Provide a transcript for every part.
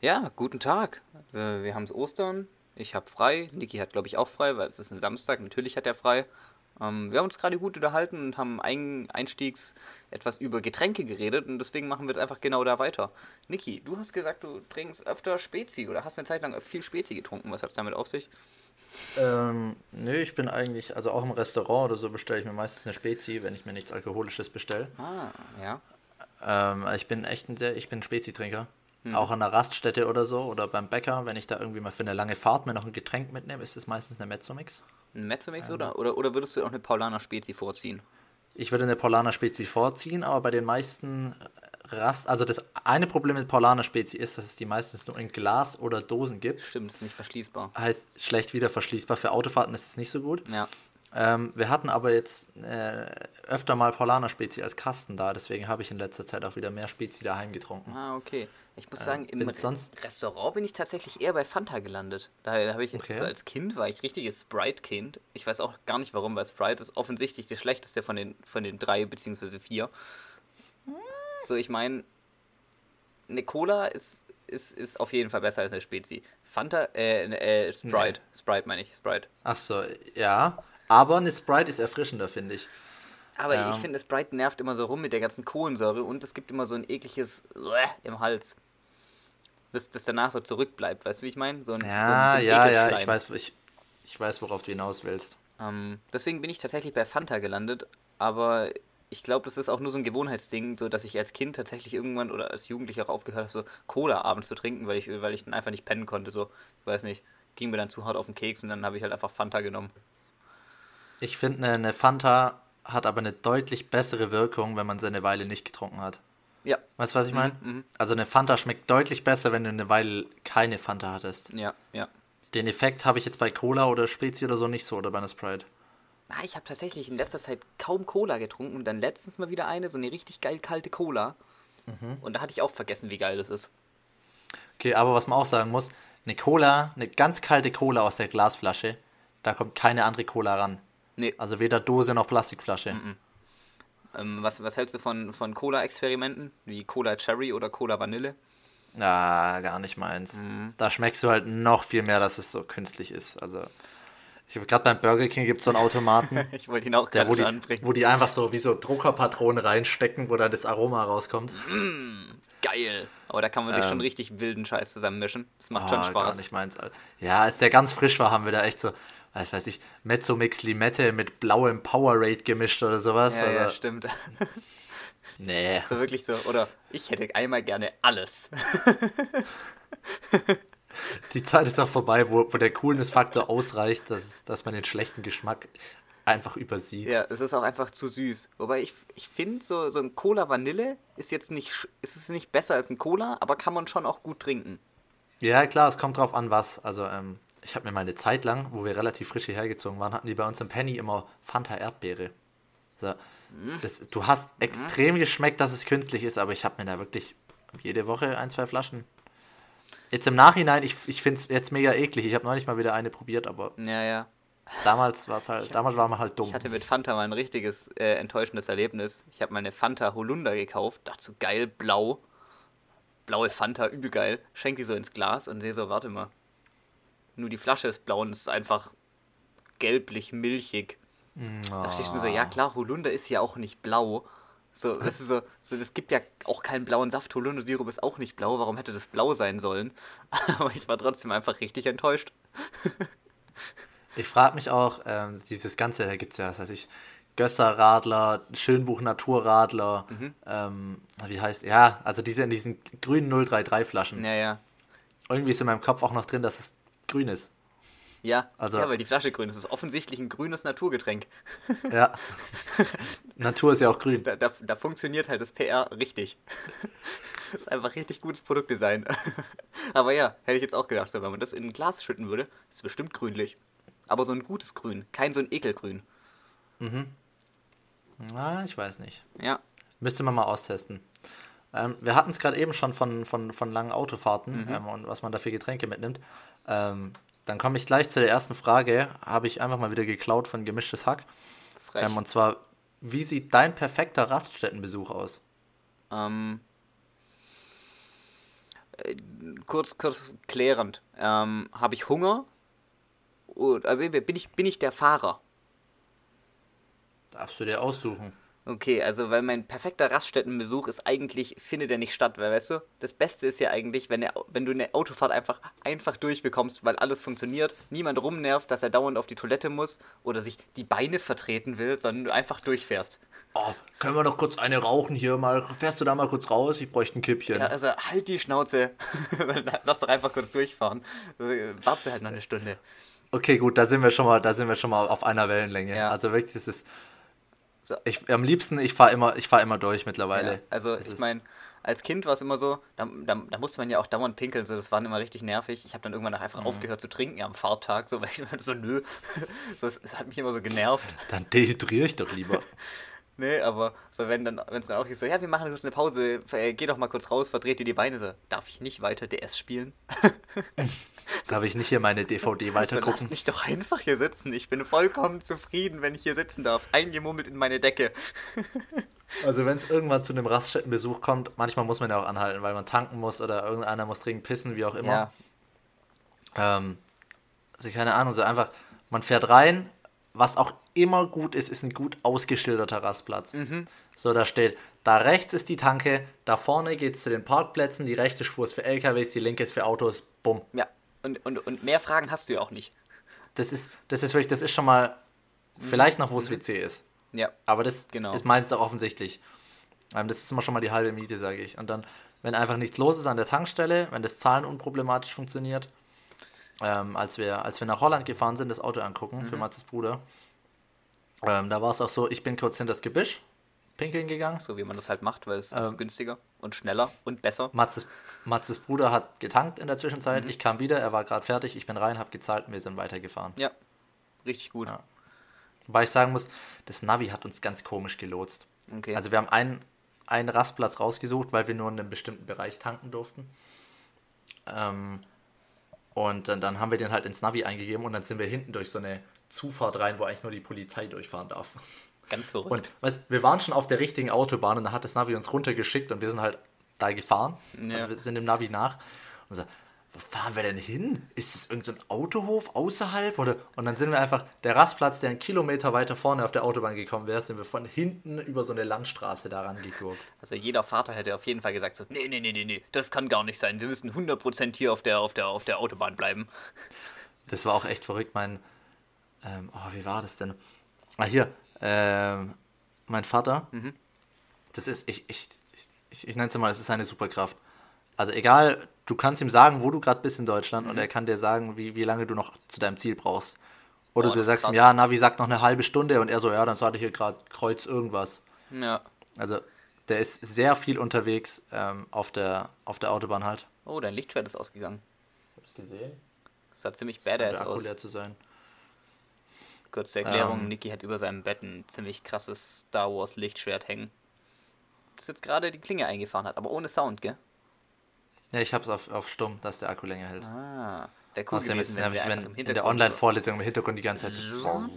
Ja, guten Tag. Äh, Wir haben es Ostern. Ich habe frei. Niki hat, glaube ich, auch frei, weil es ist ein Samstag. Natürlich hat er frei. Ähm, wir haben uns gerade gut unterhalten und haben ein, einstiegs etwas über Getränke geredet und deswegen machen wir jetzt einfach genau da weiter. Niki, du hast gesagt, du trinkst öfter Spezi oder hast eine Zeit lang viel Spezi getrunken. Was hat es damit auf sich? Ähm, nö, ich bin eigentlich, also auch im Restaurant oder so bestelle ich mir meistens eine Spezi, wenn ich mir nichts Alkoholisches bestelle. Ah, ja. Ähm, ich bin echt ein sehr, ich bin Spezi-Trinker. Hm. Auch an der Raststätte oder so oder beim Bäcker, wenn ich da irgendwie mal für eine lange Fahrt mir noch ein Getränk mitnehme, ist es meistens eine Mezzomix. Ein Mezzomix oder, oder, oder würdest du auch eine Paulaner Spezi vorziehen? Ich würde eine Paulaner Spezi vorziehen, aber bei den meisten Rast, also das eine Problem mit Paulaner Spezi ist, dass es die meistens nur in Glas oder Dosen gibt. Stimmt, ist nicht verschließbar. Heißt schlecht wieder verschließbar. Für Autofahrten ist es nicht so gut. Ja. Ähm, wir hatten aber jetzt äh, öfter mal Paulaner Spezi als Kasten da, deswegen habe ich in letzter Zeit auch wieder mehr Spezi daheim getrunken. Ah, okay. Ich muss sagen, im Re Restaurant bin ich tatsächlich eher bei Fanta gelandet. Da, da habe ich Okay. so als Kind war ich richtiges Sprite-Kind. Ich weiß auch gar nicht warum, weil Sprite ist offensichtlich der schlechteste von den, von den drei beziehungsweise vier. So, ich meine, eine Cola ist, ist, ist auf jeden Fall besser als eine Spezi. Fanta, äh, äh Sprite. Sprite meine ich, Sprite. Ach so, ja. Aber eine Sprite ist erfrischender, finde ich. Aber Ja. ich finde, Sprite nervt immer so rum mit der ganzen Kohlensäure und es gibt immer so ein ekliges im Hals. Das, das danach so zurückbleibt, weißt du, wie ich meine? So ein, so ein, Ja, so ein ja, ja, ich weiß, ich, ich weiß, worauf du hinaus willst. Ähm, deswegen bin ich tatsächlich bei Fanta gelandet, aber ich glaube, das ist auch nur so ein Gewohnheitsding, so dass ich als Kind tatsächlich irgendwann oder als Jugendlicher auch aufgehört habe, so Cola abends zu trinken, weil ich, weil ich dann einfach nicht pennen konnte. So, ich weiß nicht, ging mir dann zu hart auf den Keks und dann habe ich halt einfach Fanta genommen. Ich finde, eine, Fanta hat aber eine deutlich bessere Wirkung, wenn man sie eine Weile nicht getrunken hat. Ja, Weißt du, was ich meine? mhm. Also eine Fanta schmeckt deutlich besser, wenn du eine Weile keine Fanta hattest. ja, ja. Den Effekt habe ich jetzt bei Cola oder Spezi oder so nicht so oder bei einer Sprite. Ah, ich habe tatsächlich in letzter Zeit kaum Cola getrunken und dann letztens mal wieder eine, so eine richtig geil kalte Cola. Und da hatte ich auch vergessen, wie geil das ist. Okay, aber was man auch sagen muss, eine Cola, eine ganz kalte Cola aus der Glasflasche, da kommt keine andere Cola ran. Nee, Also weder Dose noch Plastikflasche. ähm, was, was hältst du von, von Cola-Experimenten? Wie Cola Cherry oder Cola Vanille? Ja, gar nicht meins. Mhm. Da schmeckst du halt noch viel mehr, dass es so künstlich ist. Also, ich habe gerade beim Burger King gibt es so einen Automaten, Ich wollte ihn auch gerade wo, anbringen. wo die einfach so wie so Druckerpatronen reinstecken, wo dann das Aroma rauskommt. Geil. Aber da kann man sich schon Ähm. richtig wilden Scheiß zusammenmischen. Das macht Ah, schon Gar Spaß. nicht meins. Ja, als der ganz frisch war, haben wir da echt so, was weiß ich, Mezzomix Limette mit blauem Powerade gemischt oder sowas. Ja, also, ja, stimmt. nee. So wirklich so. Oder ich hätte einmal gerne alles. Die Zeit ist auch vorbei, wo, wo der Coolness-Faktor ausreicht, dass, dass man den schlechten Geschmack einfach übersieht. Ja, es ist auch einfach zu süß. Wobei ich, ich finde, so, so ein Cola Vanille ist jetzt nicht, ist es nicht besser als ein Cola, aber kann man schon auch gut trinken. Ja, klar, es kommt drauf an, was. Also, ähm, ich habe mir mal eine Zeit lang, wo wir relativ frisch hierher gezogen waren, hatten die bei uns im Penny immer Fanta Erdbeere. So, das, du hast extrem geschmeckt, dass es künstlich ist, aber ich habe mir da wirklich jede Woche ein, zwei Flaschen. Jetzt im Nachhinein, ich, ich finde es jetzt mega eklig. Ich habe neulich mal wieder eine probiert, aber Ja, ja. damals war es halt, damals war man halt dumm. Ich hatte mit Fanta mal ein richtiges äh, enttäuschendes Erlebnis. Ich habe meine Fanta Holunder gekauft, dachte so geil, blau. Blaue Fanta, übel geil. Schenk die so ins Glas und sehe so, warte mal. Nur die Flasche ist blau und es ist einfach gelblich, milchig. Da dachte ich schon so, ja klar, Holunder ist ja auch nicht blau. So, das ist so, so, es gibt ja auch keinen blauen Saft. Holunder-Sirup ist auch nicht blau. Warum hätte das blau sein sollen? Aber ich war trotzdem einfach richtig enttäuscht. Ich frage mich auch, ähm, dieses Ganze, da gibt es ja, was weiß ich, Gösser-Radler, Schönbuch Naturradler, Mhm. ähm, wie heißt, ja, also diese in diesen grünen 033 Flaschen. Ja, ja. Irgendwie ist in meinem Kopf auch noch drin, dass es grün ist. Ja, Also- ja, weil die Flasche grün ist. Es ist offensichtlich ein grünes Naturgetränk. Ja. Natur ist ja auch grün. Da, da, da funktioniert halt das PR richtig. das ist einfach richtig gutes Produktdesign. Aber ja, hätte ich jetzt auch gedacht, wenn man das in ein Glas schütten würde, ist es bestimmt grünlich. Aber so ein gutes Grün, kein so ein Ekelgrün. Ah, ich weiß nicht. Ja, Müsste man mal austesten. Ähm, wir hatten es gerade eben schon von, von, von langen Autofahrten Mhm. ähm, und was man da für Getränke mitnimmt. Ähm, dann komme ich gleich zu der ersten Frage. Habe ich einfach mal wieder geklaut von Gemischtes Hack. frech. Ähm, und zwar, wie sieht dein perfekter Raststättenbesuch aus? Ähm, kurz, kurz klärend. Ähm, Habe ich Hunger? Oder bin ich, bin ich der Fahrer? Darfst du dir aussuchen. Okay, also weil mein perfekter Raststättenbesuch ist eigentlich, findet er nicht statt, weil weißt du, das Beste ist ja eigentlich, wenn, der, wenn du eine Autofahrt einfach, einfach durchbekommst, weil alles funktioniert, niemand rumnervt, dass er dauernd auf die Toilette muss oder sich die Beine vertreten will, sondern du einfach durchfährst. Oh, können wir doch kurz eine rauchen hier mal? Fährst du da mal kurz raus? Ich bräuchte ein Kippchen. Ja, also halt die Schnauze. Lass doch einfach kurz durchfahren. Warte halt noch eine Stunde. Okay, gut, da sind wir schon mal, da sind wir schon mal auf einer Wellenlänge. Ja. Also wirklich, das ist. Ich, am liebsten, ich fahre immer, ich fahr immer durch mittlerweile. Ja, also Es ich meine, als Kind war es immer so, da, da, da musste man ja auch dauernd pinkeln, so, das war immer richtig nervig. Ich habe dann irgendwann auch Mhm. einfach aufgehört zu trinken ja, am Fahrtag, so, weil ich so, nö, so, es, es hat mich immer so genervt. Dann dehydriere ich doch lieber. Nee, aber so wenn dann, wenn es dann auch hieß so, ja, wir machen kurz eine Pause, äh, geh doch mal kurz raus, verdreht dir die Beine, so, darf ich nicht weiter DS spielen? Darf ich nicht hier meine DVD So, weitergucken? lasst mich doch einfach hier sitzen. Ich bin vollkommen zufrieden, wenn ich hier sitzen darf. Eingemummelt in meine Decke. Also wenn es irgendwann zu einem Raststättenbesuch kommt, manchmal muss man ja auch anhalten, weil man tanken muss oder irgendeiner muss dringend pissen, wie auch immer. Ja, Ähm, also keine Ahnung, so einfach, man fährt rein, was auch immer gut ist, ist ein gut ausgeschilderter Rastplatz. Mhm. So, da steht, da rechts ist die Tanke, da vorne geht es zu den Parkplätzen, die rechte Spur ist für LKWs, die linke ist für Autos, bumm. ja. Und, und, und mehr Fragen hast du ja auch nicht. Das ist, das ist wirklich, das ist schon mal vielleicht noch, wo das WC ist. Ja, Aber das Genau. ist meistens auch offensichtlich. Ähm, das ist immer schon mal die halbe Miete, sage ich. Und dann, wenn einfach nichts los ist an der Tankstelle, wenn das Zahlen unproblematisch funktioniert, ähm, als, wir, als wir nach Holland gefahren sind, das Auto angucken für Matzes Bruder, ähm, da war es auch so, ich bin kurz hinter das Gebüsch pinkeln gegangen. so wie man das halt macht, weil es Ähm. günstiger und schneller und besser. Matzes, Matzes Bruder hat getankt in der Mhm. Zwischenzeit. Ich kam wieder, er war gerade fertig, ich bin rein, habe gezahlt und wir sind weitergefahren. Ja, richtig gut. Ja. Wobei ich sagen muss, das Navi hat uns ganz komisch gelotst. Okay. Also wir haben einen, einen Rastplatz rausgesucht, weil wir nur in einem bestimmten Bereich tanken durften. Ähm, und dann, dann haben wir den halt ins Navi eingegeben und dann sind wir hinten durch so eine Zufahrt rein, wo eigentlich nur die Polizei durchfahren darf. Ganz verrückt. Und weißt, wir waren schon auf der richtigen Autobahn und dann hat das Navi uns runtergeschickt und wir sind halt da gefahren. Ja. Also wir sind dem Navi nach und so, wo fahren wir denn hin? Ist es irgendein so Autohof außerhalb? Oder? Und dann sind wir einfach, der Rastplatz, der einen Kilometer weiter vorne auf der Autobahn gekommen wäre, sind wir von hinten über so eine Landstraße da rangegurkt. Also jeder Vater hätte auf jeden Fall gesagt so, nee, nee, nee, nee, nee, das kann gar nicht sein. Wir müssen 100% hier auf der, auf der, auf der Autobahn bleiben. Das war auch echt verrückt. Mein, ähm, oh, wie war das denn? Ah, hier, ähm, mein Vater, das ist, ich, ich, ich, ich nenne es mal, das ist seine Superkraft. Also egal, du kannst ihm sagen, wo du gerade bist in Deutschland und er kann dir sagen, wie, wie lange du noch zu deinem Ziel brauchst. Oder Boah, du sagst ihm, ja, Navi sagt noch eine halbe Stunde und er so, ja, dann sage ich hier gerade Kreuz irgendwas. Ja. Also der ist sehr viel unterwegs ähm, auf, der, auf der Autobahn halt. Oh, dein Lichtschwert ist ausgegangen. Hab's gesehen. Das sah ziemlich Der badass Akku aus. leer zu sein. Kurze Erklärung, Ähm. Niki hat über seinem Bett ein ziemlich krasses Star Wars Lichtschwert hängen. Das jetzt gerade die Klinge eingefahren hat, aber ohne Sound, gell? Ja, ich hab's auf, auf stumm, dass der Akku länger hält. Ah, wäre cool Außerdem ist gewesen, es wenn wir im in der Online-Vorlesung im Hintergrund die ganze Zeit so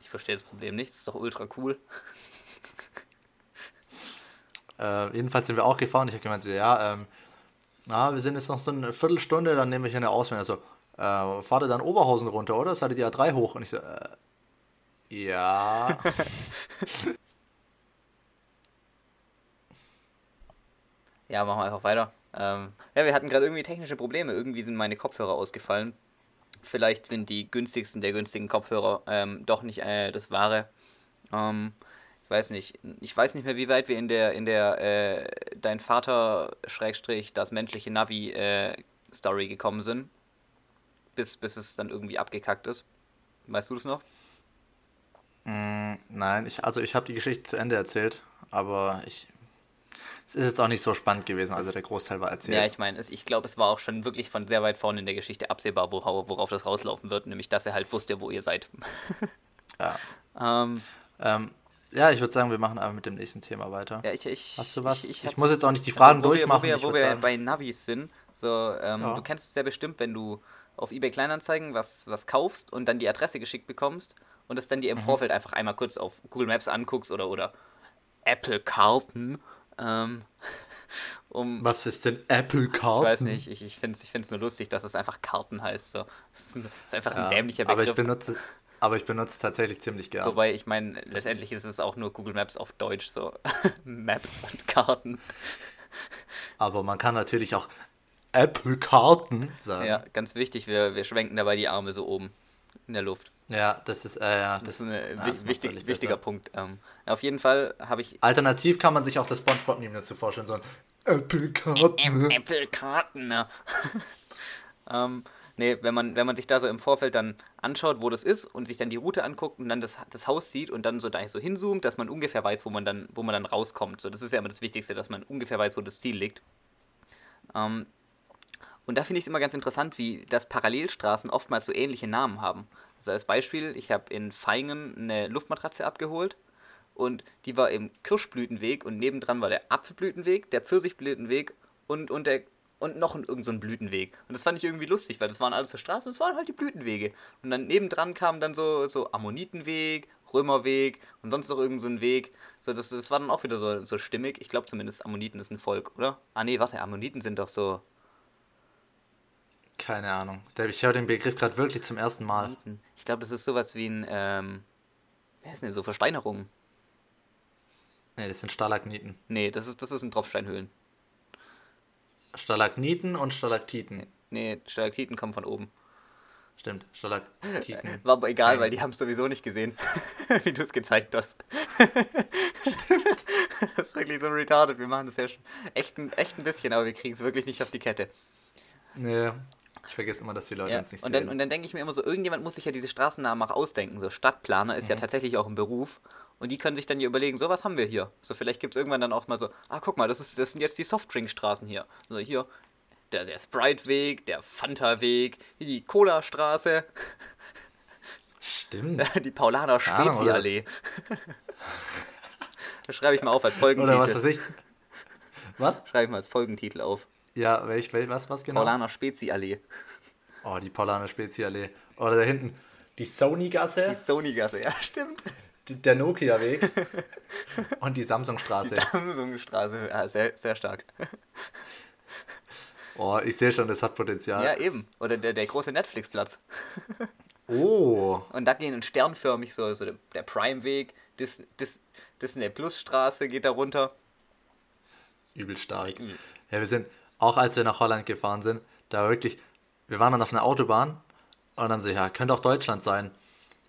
Ich verstehe das Problem nicht, das ist doch ultra cool. Äh, jedenfalls sind wir auch gefahren. Ich habe gemeint, so, ja, ähm, na, wir sind jetzt noch so eine Viertelstunde, dann nehmen wir hier eine Auswählung. Also, äh, fahrt ihr dann Oberhausen runter, oder? Seid ihr die A3 hoch? Und ich so, äh, ja. Ja, machen wir einfach weiter. Ähm, ja, wir hatten gerade irgendwie technische Probleme. Irgendwie sind meine Kopfhörer ausgefallen. Vielleicht sind die günstigsten der günstigen Kopfhörer ähm, doch nicht äh, das wahre. Ähm, ich weiß nicht. Ich weiß nicht mehr, wie weit wir in der in der äh, dein Vater Schrägstrich das menschliche Navi äh, Story gekommen sind, bis bis es dann irgendwie abgekackt ist. Weißt du das noch? Mm, nein, ich, also ich habe die Geschichte zu Ende erzählt, aber ich. Es ist jetzt auch nicht so spannend gewesen, also der Großteil war erzählt. Ja, ich meine, ich glaube, es war auch schon wirklich von sehr weit vorne in der Geschichte absehbar, worauf, das rauslaufen wird, nämlich dass er halt wusste, wo ihr seid. ja. ähm, Ähm, ja, ich würde sagen, wir machen aber mit dem nächsten Thema weiter. ja, ich, ich, Hast du was? Ich, Ich, ich, hab- muss jetzt auch nicht die Fragen also, wo durchmachen. Wir, ich wo wir, wo wir sagen, bei Navis sind, so, ähm, Ja. du kennst es ja bestimmt, wenn du auf eBay Kleinanzeigen was, was kaufst und dann die Adresse geschickt bekommst und es dann dir im Mhm. Vorfeld einfach einmal kurz auf Google Maps anguckst oder, oder Apple Carlton Ähm, um, Was ist denn Apple Karten? ich weiß nicht, ich, ich finde es nur lustig, dass es einfach Karten heißt. So. Das ist, ein, ist einfach ein Ja, dämlicher aber ich Begriff. benutze, aber ich benutze es tatsächlich ziemlich gern. Wobei, ich meine, letztendlich ist es auch nur Google Maps auf Deutsch, so Maps und Karten. Aber man kann natürlich auch Apple Karten sagen. Ja, ganz wichtig, wir, wir schwenken dabei die Arme so oben in der Luft. Ja, das ist, äh, ja, Das das, ist ein ja, wichtig, wichtiger. Punkt. Ähm, auf jeden Fall habe ich Alternativ kann man sich auch das Spongebob-Meme dazu vorstellen, so ein Apple Karten. Apple-Karten. Ne? ähm, nee, wenn man, wenn man sich da so im Vorfeld dann anschaut, wo das ist und sich dann die Route anguckt und dann das, das Haus sieht und dann so da so hinzoomt, dass man ungefähr weiß, wo man dann, wo man dann rauskommt. So, das ist ja immer das Wichtigste, dass man ungefähr weiß, wo das Ziel liegt. Ähm, und da finde ich es immer ganz interessant, wie das Parallelstraßen oftmals so ähnliche Namen haben. Also als Beispiel, ich habe in Feingen eine Luftmatratze abgeholt und die war im Kirschblütenweg und nebendran war der Apfelblütenweg, der Pfirsichblütenweg und, und, der, und noch ein, irgend so Blütenweg. Und das fand ich irgendwie lustig, weil das waren alles so Straßen und es waren halt die Blütenwege. Und dann nebendran kam dann so, so Ammonitenweg, Römerweg und sonst noch irgend so Weg. So, das, das war dann auch wieder so, so stimmig. Ich glaube zumindest Ammoniten ist ein Volk, oder? Ah nee, warte, Ammoniten sind doch so... Keine Ahnung. Ich höre den Begriff gerade wirklich zum ersten Mal. Ich glaube, das ist sowas wie ein... Ähm, wer ist denn so Versteinerungen? Nee, das sind Stalagniten. Nee, das ist, das ist ein Tropfsteinhöhlen. Stalagniten und Stalaktiten. Nee, Stalaktiten kommen von oben. Stimmt, Stalaktiten. War aber egal, Nein. weil die haben es sowieso nicht gesehen, wie du es gezeigt hast. das ist wirklich so retarded. Wir machen das ja schon echt ein, echt ein bisschen, aber wir kriegen es wirklich nicht auf die Kette. nee, ich vergesse immer, dass die Leute Ja. uns nicht Und sehen. dann, und dann denke ich mir immer so, irgendjemand muss sich ja diese Straßennamen auch ausdenken. So Stadtplaner ist ja Mhm. tatsächlich auch ein Beruf. Und die können sich dann ja überlegen, so was haben wir hier. So vielleicht gibt es irgendwann dann auch mal so, ah guck mal, das, ist, das sind jetzt die Softdrinkstraßen hier. So hier, der, der Sprite-Weg, der Fanta-Weg, die Cola-Straße, Stimmt. die Paulaner? Spezi-Allee. das schreibe ich mal auf als Oder was Folgentitel. weiß ich. Was? Schreibe ich mal als Folgentitel auf. Ja, welch, welch was, was genau? Paulaner Spezi-Allee. Oh, die Paulaner Speziallee. Oder da hinten die Die Sony-Gasse, Sony-Gasse, ja stimmt. die- der Nokia-Weg und die Samsung-Straße. Samsung-Straße, ja, sehr, sehr stark. Oh, ich sehe schon, das hat Potenzial. Ja, eben. Oder der, der große Netflix-Platz. Oh, Und da gehen sternförmig so, so der, Prime-Weg, Dis, Dis, Disney Plus-Straße geht da runter. übel stark. Ja, wir sind, auch als wir nach Holland gefahren sind, da wirklich, wir waren dann auf einer Autobahn und dann so, ja, könnte auch Deutschland sein.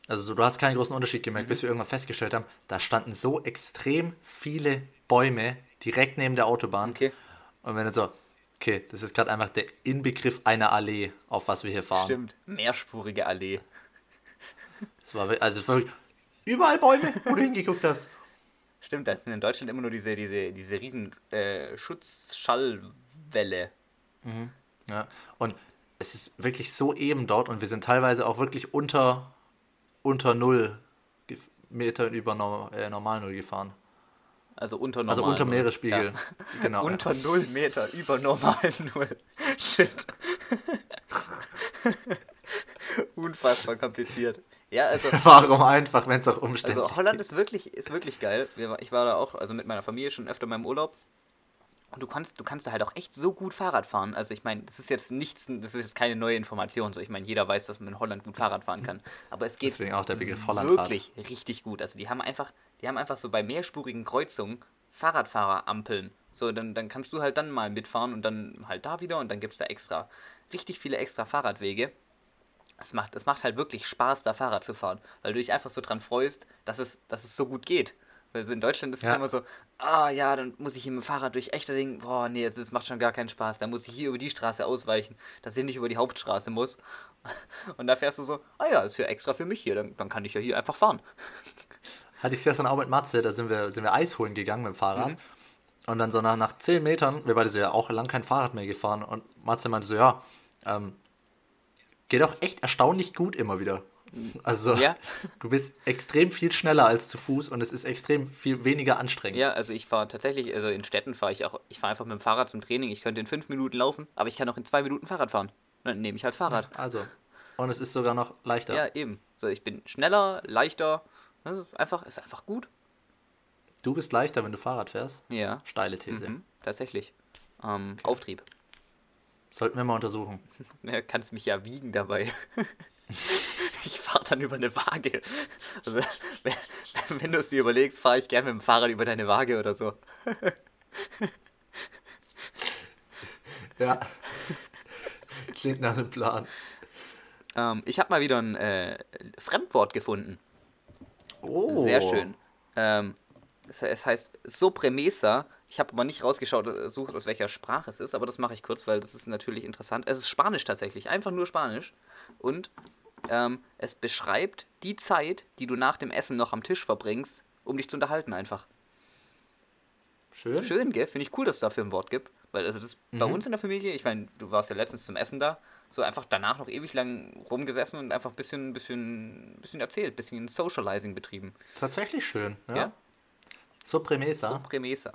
Also so, du hast keinen großen Unterschied gemerkt, bis wir irgendwann festgestellt haben, da standen so extrem viele Bäume direkt neben der Autobahn. Okay. Und wenn dann so, okay, das ist gerade einfach der Inbegriff einer Allee, auf was wir hier fahren. Stimmt. Mehrspurige Allee. Das war, also wirklich überall Bäume, wo du hingeguckt hast. Stimmt, da sind in Deutschland immer nur diese, diese, diese riesen äh, Schutzschallwelle. Ja, und es ist wirklich so eben dort und wir sind teilweise auch wirklich unter, unter Null Meter über Nor äh, Normal Null gefahren. Also unter normal. Also unter Meeresspiegel. Ja. Genau. Unter 0 Meter, über normal 0. Shit. Unfassbar kompliziert. Ja, also, Warum einfach, wenn es auch umständlich also Holland ist wirklich, ist wirklich geil. Ich war da auch, also mit meiner Familie schon öfter mal im Urlaub. Und du kannst, du kannst da halt auch echt so gut Fahrrad fahren. Also ich meine, das ist jetzt nichts, das ist jetzt keine neue Information. So, ich meine, jeder weiß, dass man in Holland gut Fahrrad fahren kann. Aber es geht Deswegen auch der Begriff Hollandrad. wirklich richtig gut. Also die haben einfach, die haben einfach so bei mehrspurigen Kreuzungen Fahrradfahrerampeln. So, dann, dann kannst du halt dann mal mitfahren und dann halt da wieder und dann gibt es da extra, richtig viele extra Fahrradwege. Es macht, es macht halt wirklich Spaß, da Fahrrad zu fahren, weil du dich einfach so dran freust, dass es, dass es so gut geht. Weil so in Deutschland ist Ja. es immer so, ah ja, dann muss ich hier mit dem Fahrrad durch Echterding, boah, nee, das, das macht schon gar keinen Spaß. Dann muss ich hier über die Straße ausweichen, dass ich nicht über die Hauptstraße muss. Und da fährst du so, ah ja, ist ja extra für mich hier, dann, dann kann ich ja hier einfach fahren. Hatte ich gestern auch mit Matze, da sind wir, sind wir Eis holen gegangen mit dem Fahrrad. Mhm. Und dann so nach, nach 10 Metern, wir beide so ja auch lang kein Fahrrad mehr gefahren. Und Matze meinte so, ja, ähm, geht auch echt erstaunlich gut immer wieder. Also Ja. du bist extrem viel schneller als zu Fuß und es ist extrem viel weniger anstrengend. Ja, also ich fahre tatsächlich, also in Städten fahre ich auch, ich fahre einfach mit dem Fahrrad zum Training. Ich könnte in fünf Minuten laufen, aber ich kann auch in zwei Minuten Fahrrad fahren. Dann nehme ich als Fahrrad. Also. Und es ist sogar noch leichter. Ja, eben. So, ich bin schneller, leichter. Das ist einfach, ist einfach gut. Du bist leichter, wenn du Fahrrad fährst. Ja. Steile These. Mhm, tatsächlich. Ähm, Auftrieb. Sollten wir mal untersuchen. Ja, kannst mich ja wiegen dabei. ich fahre dann über eine Waage. Also, wenn, du es dir überlegst, fahre ich gerne mit dem Fahrrad über deine Waage oder so. Ja. Klingt nach einem Plan. Ähm, ich habe mal wieder ein äh, Fremdwort gefunden. Oh. Sehr schön. Ähm, es, es heißt Sobremesa. Ich habe aber nicht rausgeschaut, äh, sucht aus welcher Sprache es ist, aber das mache ich kurz, weil das ist natürlich interessant. Es ist Spanisch tatsächlich, einfach nur Spanisch. Und ähm, es beschreibt die Zeit, die du nach dem Essen noch am Tisch verbringst, um dich zu unterhalten einfach. Schön. Schön, gell? Finde ich cool, dass es dafür ein Wort gibt. Weil also das bei Mhm. uns in der Familie, ich meine, du warst ja letztens zum Essen da, so einfach danach noch ewig lang rumgesessen und einfach ein bisschen, bisschen, bisschen erzählt, bisschen Socializing betrieben. Tatsächlich schön. Ja. Ja? Sobremesa. Sobremesa.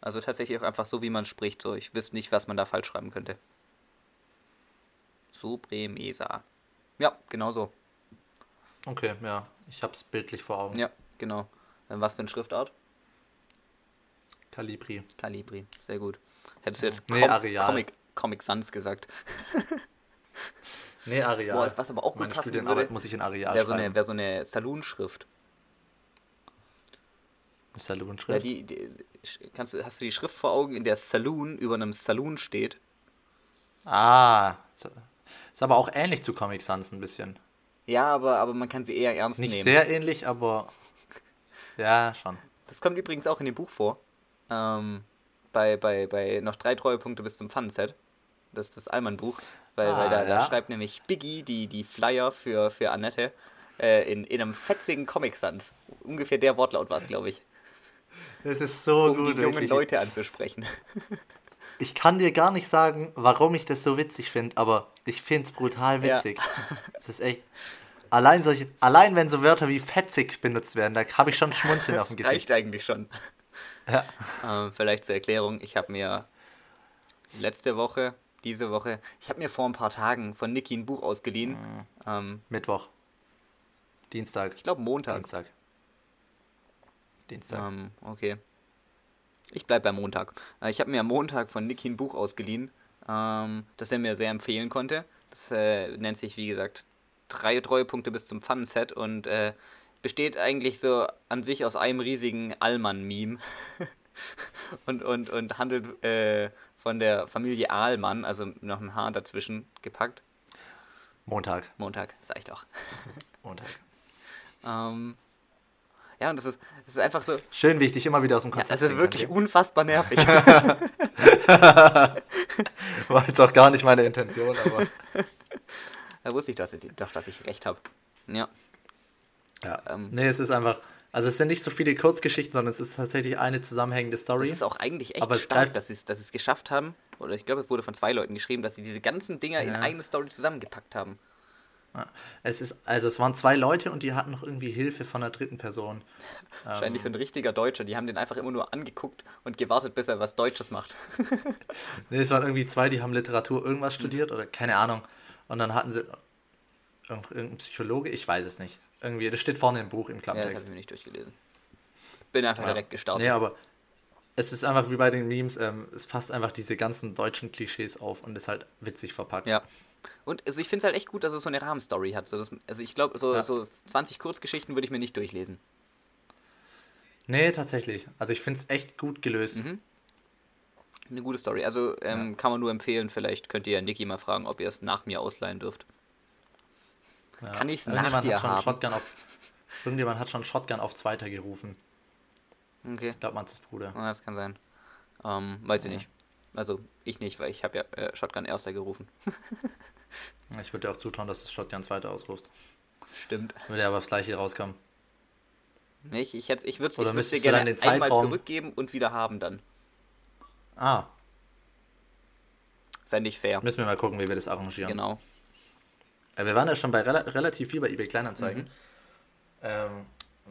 Also tatsächlich auch einfach so, wie man spricht. So, ich wüsste nicht, was man da falsch schreiben könnte. Sobremesa. Ja, genau so. Okay, ja. Ich hab's bildlich vor Augen. Ja, genau. Äh, Was für eine Schriftart? Calibri. Calibri. Sehr gut. Hättest du jetzt Nee, Com Areal. Comic, Comic Sans gesagt. Nee, Areal. Boah, was aber auch gut Meine passen Studienarbeit würde, muss ich in Areal Wäre so eine, wär so eine Saloon-Schrift. Saloon-Schrift. Ja, die, die, kannst du, hast du die Schrift vor Augen, in der Saloon über einem Saloon steht? Ah. Ist aber auch ähnlich zu Comic Sans ein bisschen. Ja, aber, aber man kann sie eher ernst Nicht nehmen. sehr ähnlich, aber. Ja, schon. Das kommt übrigens auch in dem Buch vor. Ähm, bei, bei, bei noch drei Treuepunkte bis zum Fun-Set. Das ist das Allmann-Buch. Weil, Ah, weil da, da ja. schreibt nämlich Biggie die, die Flyer für, für Annette äh, in, in einem fetzigen Comic-Sans. Ungefähr der Wortlaut war es, glaube ich. Das ist so Um die jungen. Leute anzusprechen. Ich kann dir gar nicht sagen, warum ich das so witzig finde, aber ich finde es brutal Ja. witzig. Das ist echt. Allein solche, allein wenn so Wörter wie fetzig benutzt werden, da habe ich schon Schmunzeln auf dem Das Gesicht. reicht eigentlich schon. Ja. Ähm, vielleicht zur Erklärung, ich habe mir letzte Woche, diese Woche, ich habe mir vor ein paar Tagen von Niki ein Buch ausgeliehen. Mhm. Ähm, Mittwoch. Dienstag. ich glaube Montag. Dienstag. Dienstag. Ähm, okay. Ich bleib bei Montag. Äh, ich habe mir am Montag von Niki ein Buch ausgeliehen, ähm, das er mir sehr empfehlen konnte. Das äh, nennt sich, wie gesagt, drei Treuepunkte bis zum Fun-Set und äh, besteht eigentlich so an sich aus einem riesigen Allmann-Meme. und, und, und handelt äh, von der Familie Ahlmann, also noch ein Haar dazwischen gepackt. Montag. Montag, sag ich doch. Montag. ähm, ja, und das ist, das ist einfach so, Schön, wie ich dich immer wieder aus dem ja, Konzept also bringen wirklich kann, unfassbar nervig. War jetzt auch gar nicht meine Intention, aber. Da wusste ich dass ich, doch, dass ich recht habe. Ja. Ja. Ähm. nee, es ist einfach. Also, es sind nicht so viele Kurzgeschichten, sondern es ist tatsächlich eine zusammenhängende Story. Es ist auch eigentlich echt Aber stark, dass sie es dass es geschafft haben. Oder ich glaube, es wurde von zwei Leuten geschrieben, dass sie diese ganzen Dinger in Ja. eine Story zusammengepackt haben. Es ist, also es waren zwei Leute und die hatten noch irgendwie Hilfe von einer dritten Person. Wahrscheinlich so ein richtiger Deutscher. Die haben den einfach immer nur angeguckt und gewartet, bis er was Deutsches macht. Nee, es waren irgendwie zwei, die haben Literatur irgendwas studiert oder keine Ahnung. Und dann hatten sie irgend- irgendein Psychologe, ich weiß es nicht. Irgendwie, das steht vorne im Buch im ja, das habe Klapptext. ich mir nicht durchgelesen. Bin einfach Ja. direkt gestartet. Nee, aber es ist einfach wie bei den Memes, ähm, es passt einfach diese ganzen deutschen Klischees auf und ist halt witzig verpackt. Ja. Und also ich finde es halt echt gut, dass es so eine Rahmenstory hat. So, dass, also ich glaube, so, Ja. so 20 Kurzgeschichten würde ich mir nicht durchlesen. Nee, tatsächlich. Also ich finde es echt gut gelöst. Mhm. Eine gute Story. Also ähm, kann man nur empfehlen, vielleicht könnt ihr ja Niki mal fragen, ob ihr es nach mir ausleihen dürft. Ja. Kann ich's nach Irgendjemand dir haben? Shotgun auf, Irgendjemand hat schon Shotgun auf Zweiter gerufen. Okay. Ich glaube, man ist Bruder. Ja, das kann sein. Ähm, weiß ich Ja. nicht. Also ich nicht, weil ich habe ja äh, Shotgun Erster gerufen. Ich würde dir auch zutrauen, dass du Shotgun Zweiter ausrufst. Stimmt. Würde aber aufs Gleiche rauskommen. Nicht? Ich, ich würde es dir gerne den einmal Zeitraum- zurückgeben und wieder haben dann. Ah, Fände ich fair. müssen wir mal gucken, wie wir das arrangieren. Genau. Ja, wir waren ja schon bei rela relativ viel bei eBay Kleinanzeigen. Mhm. Ähm,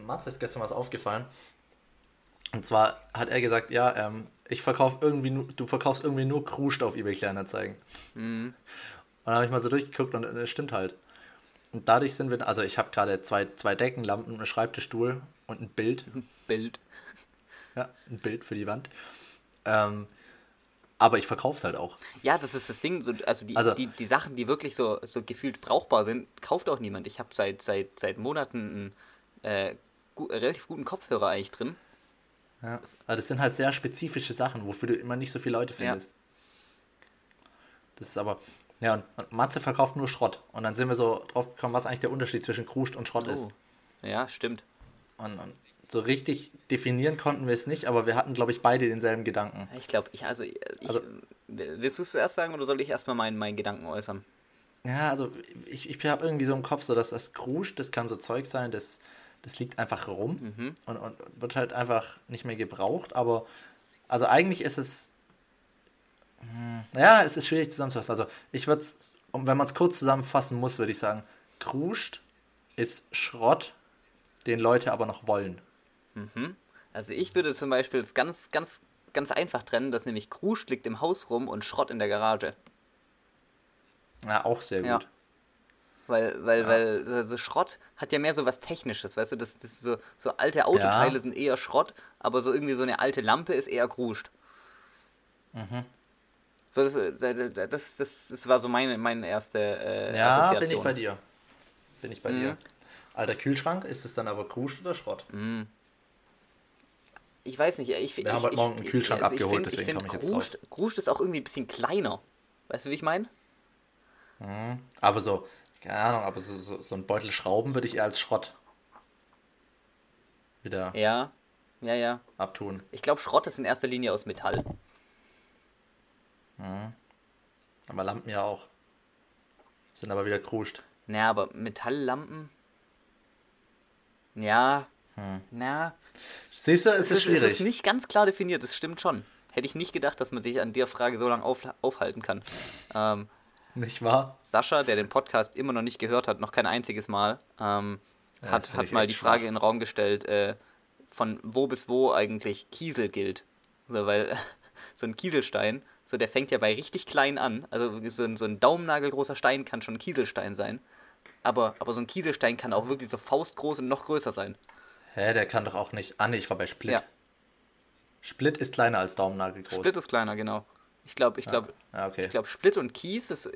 Mats ist gestern was aufgefallen. Und zwar hat er gesagt, ja, ähm, ich verkaufe irgendwie nur, du verkaufst irgendwie nur Kruscht auf eBay Kleinanzeigen. Mhm. Und dann habe ich mal so durchgeguckt und das stimmt halt. Und dadurch sind wir, also ich habe gerade zwei, zwei Decken, Lampen, einen Schreibtischstuhl und ein Bild. Bild. Ja, ein Bild für die Wand. Ähm, aber ich verkaufe es halt auch. Ja, das ist das Ding. So, also, die, Also- die, die Sachen, die wirklich so, so gefühlt brauchbar sind, kauft auch niemand. Ich habe seit, seit, seit Monaten einen äh, gu relativ guten Kopfhörer eigentlich drin. Ja. Aber das sind halt sehr spezifische Sachen, wofür du immer nicht so viele Leute Ja. findest. Das ist aber. Ja, und, und Matze verkauft nur Schrott. Und dann sind wir so drauf gekommen, was eigentlich der Unterschied zwischen Kruscht und Schrott ist. Oh. Ja, stimmt. Und, und so richtig definieren konnten wir es nicht, aber wir hatten, glaube ich, beide denselben Gedanken. Ich glaube, ich, also, ich, Also- willst du es zuerst sagen oder soll ich erstmal meinen, meinen Gedanken äußern? Ja, also ich, ich habe irgendwie so im Kopf, so dass das Kruscht, das kann so Zeug sein, das, das liegt einfach rum Mhm. und, und wird halt einfach nicht mehr gebraucht, aber also eigentlich ist es, hm, ja, es ist schwierig zusammenzufassen. Also ich würde, wenn man es kurz zusammenfassen muss, würde ich sagen, Kruscht ist Schrott, den Leute aber noch wollen. Also ich würde zum Beispiel es ganz, ganz, ganz einfach trennen, dass nämlich Kruscht liegt im Haus rum und Schrott in der Garage. Ja, auch sehr gut. Ja. Weil, weil, weil also Schrott hat ja mehr so was Technisches, weißt du, das, das so, so alte Autoteile Ja. sind eher Schrott, aber so irgendwie so eine alte Lampe ist eher Kruscht. So, das, das, das, das, das war so meine, meine erste äh, Ja, Assoziation. bin ich bei dir. Bin ich bei Mhm. dir. Alter Kühlschrank, ist es dann aber Kruscht oder Schrott? Ich weiß nicht, ich Wir haben heute Morgen einen Kühlschrank also abgeholt, ich find, deswegen ich komme ich jetzt Kruscht, Kruscht ist auch irgendwie ein bisschen kleiner. Weißt du, wie ich meine? Aber so, keine Ahnung, aber so, so, so ein Beutel Schrauben würde ich eher als Schrott wieder Ja, ja, ja. abtun. Ich glaube, Schrott ist in erster Linie aus Metall. Aber Lampen ja auch. Sind aber wieder kruscht. Naja, aber Metalllampen. Ja. Na, Siehst du, es es ist ist, es schwierig. ist nicht ganz klar definiert, das stimmt schon. Hätte ich nicht gedacht, dass man sich an der Frage so lange auf, aufhalten kann. Ähm, Nicht wahr? Sascha, der den Podcast immer noch nicht gehört hat, noch kein einziges Mal, ähm, Ja, hat, hat mal die Frage schwach. in den Raum gestellt, äh, von wo bis wo eigentlich Kiesel gilt. So, weil so ein Kieselstein, so der fängt ja bei richtig klein an. Also so ein, so ein daumennagelgroßer Stein kann schon ein Kieselstein sein. Aber, aber so ein Kieselstein kann auch wirklich so faustgroß und noch größer sein. Hä, der kann doch auch nicht. Ah, nee, ich war bei Split. Ja. Split ist kleiner als Daumennagel groß. Split ist kleiner, genau. Ich glaube, ich glaube, Ja, okay. ich glaube, Split und Kies ist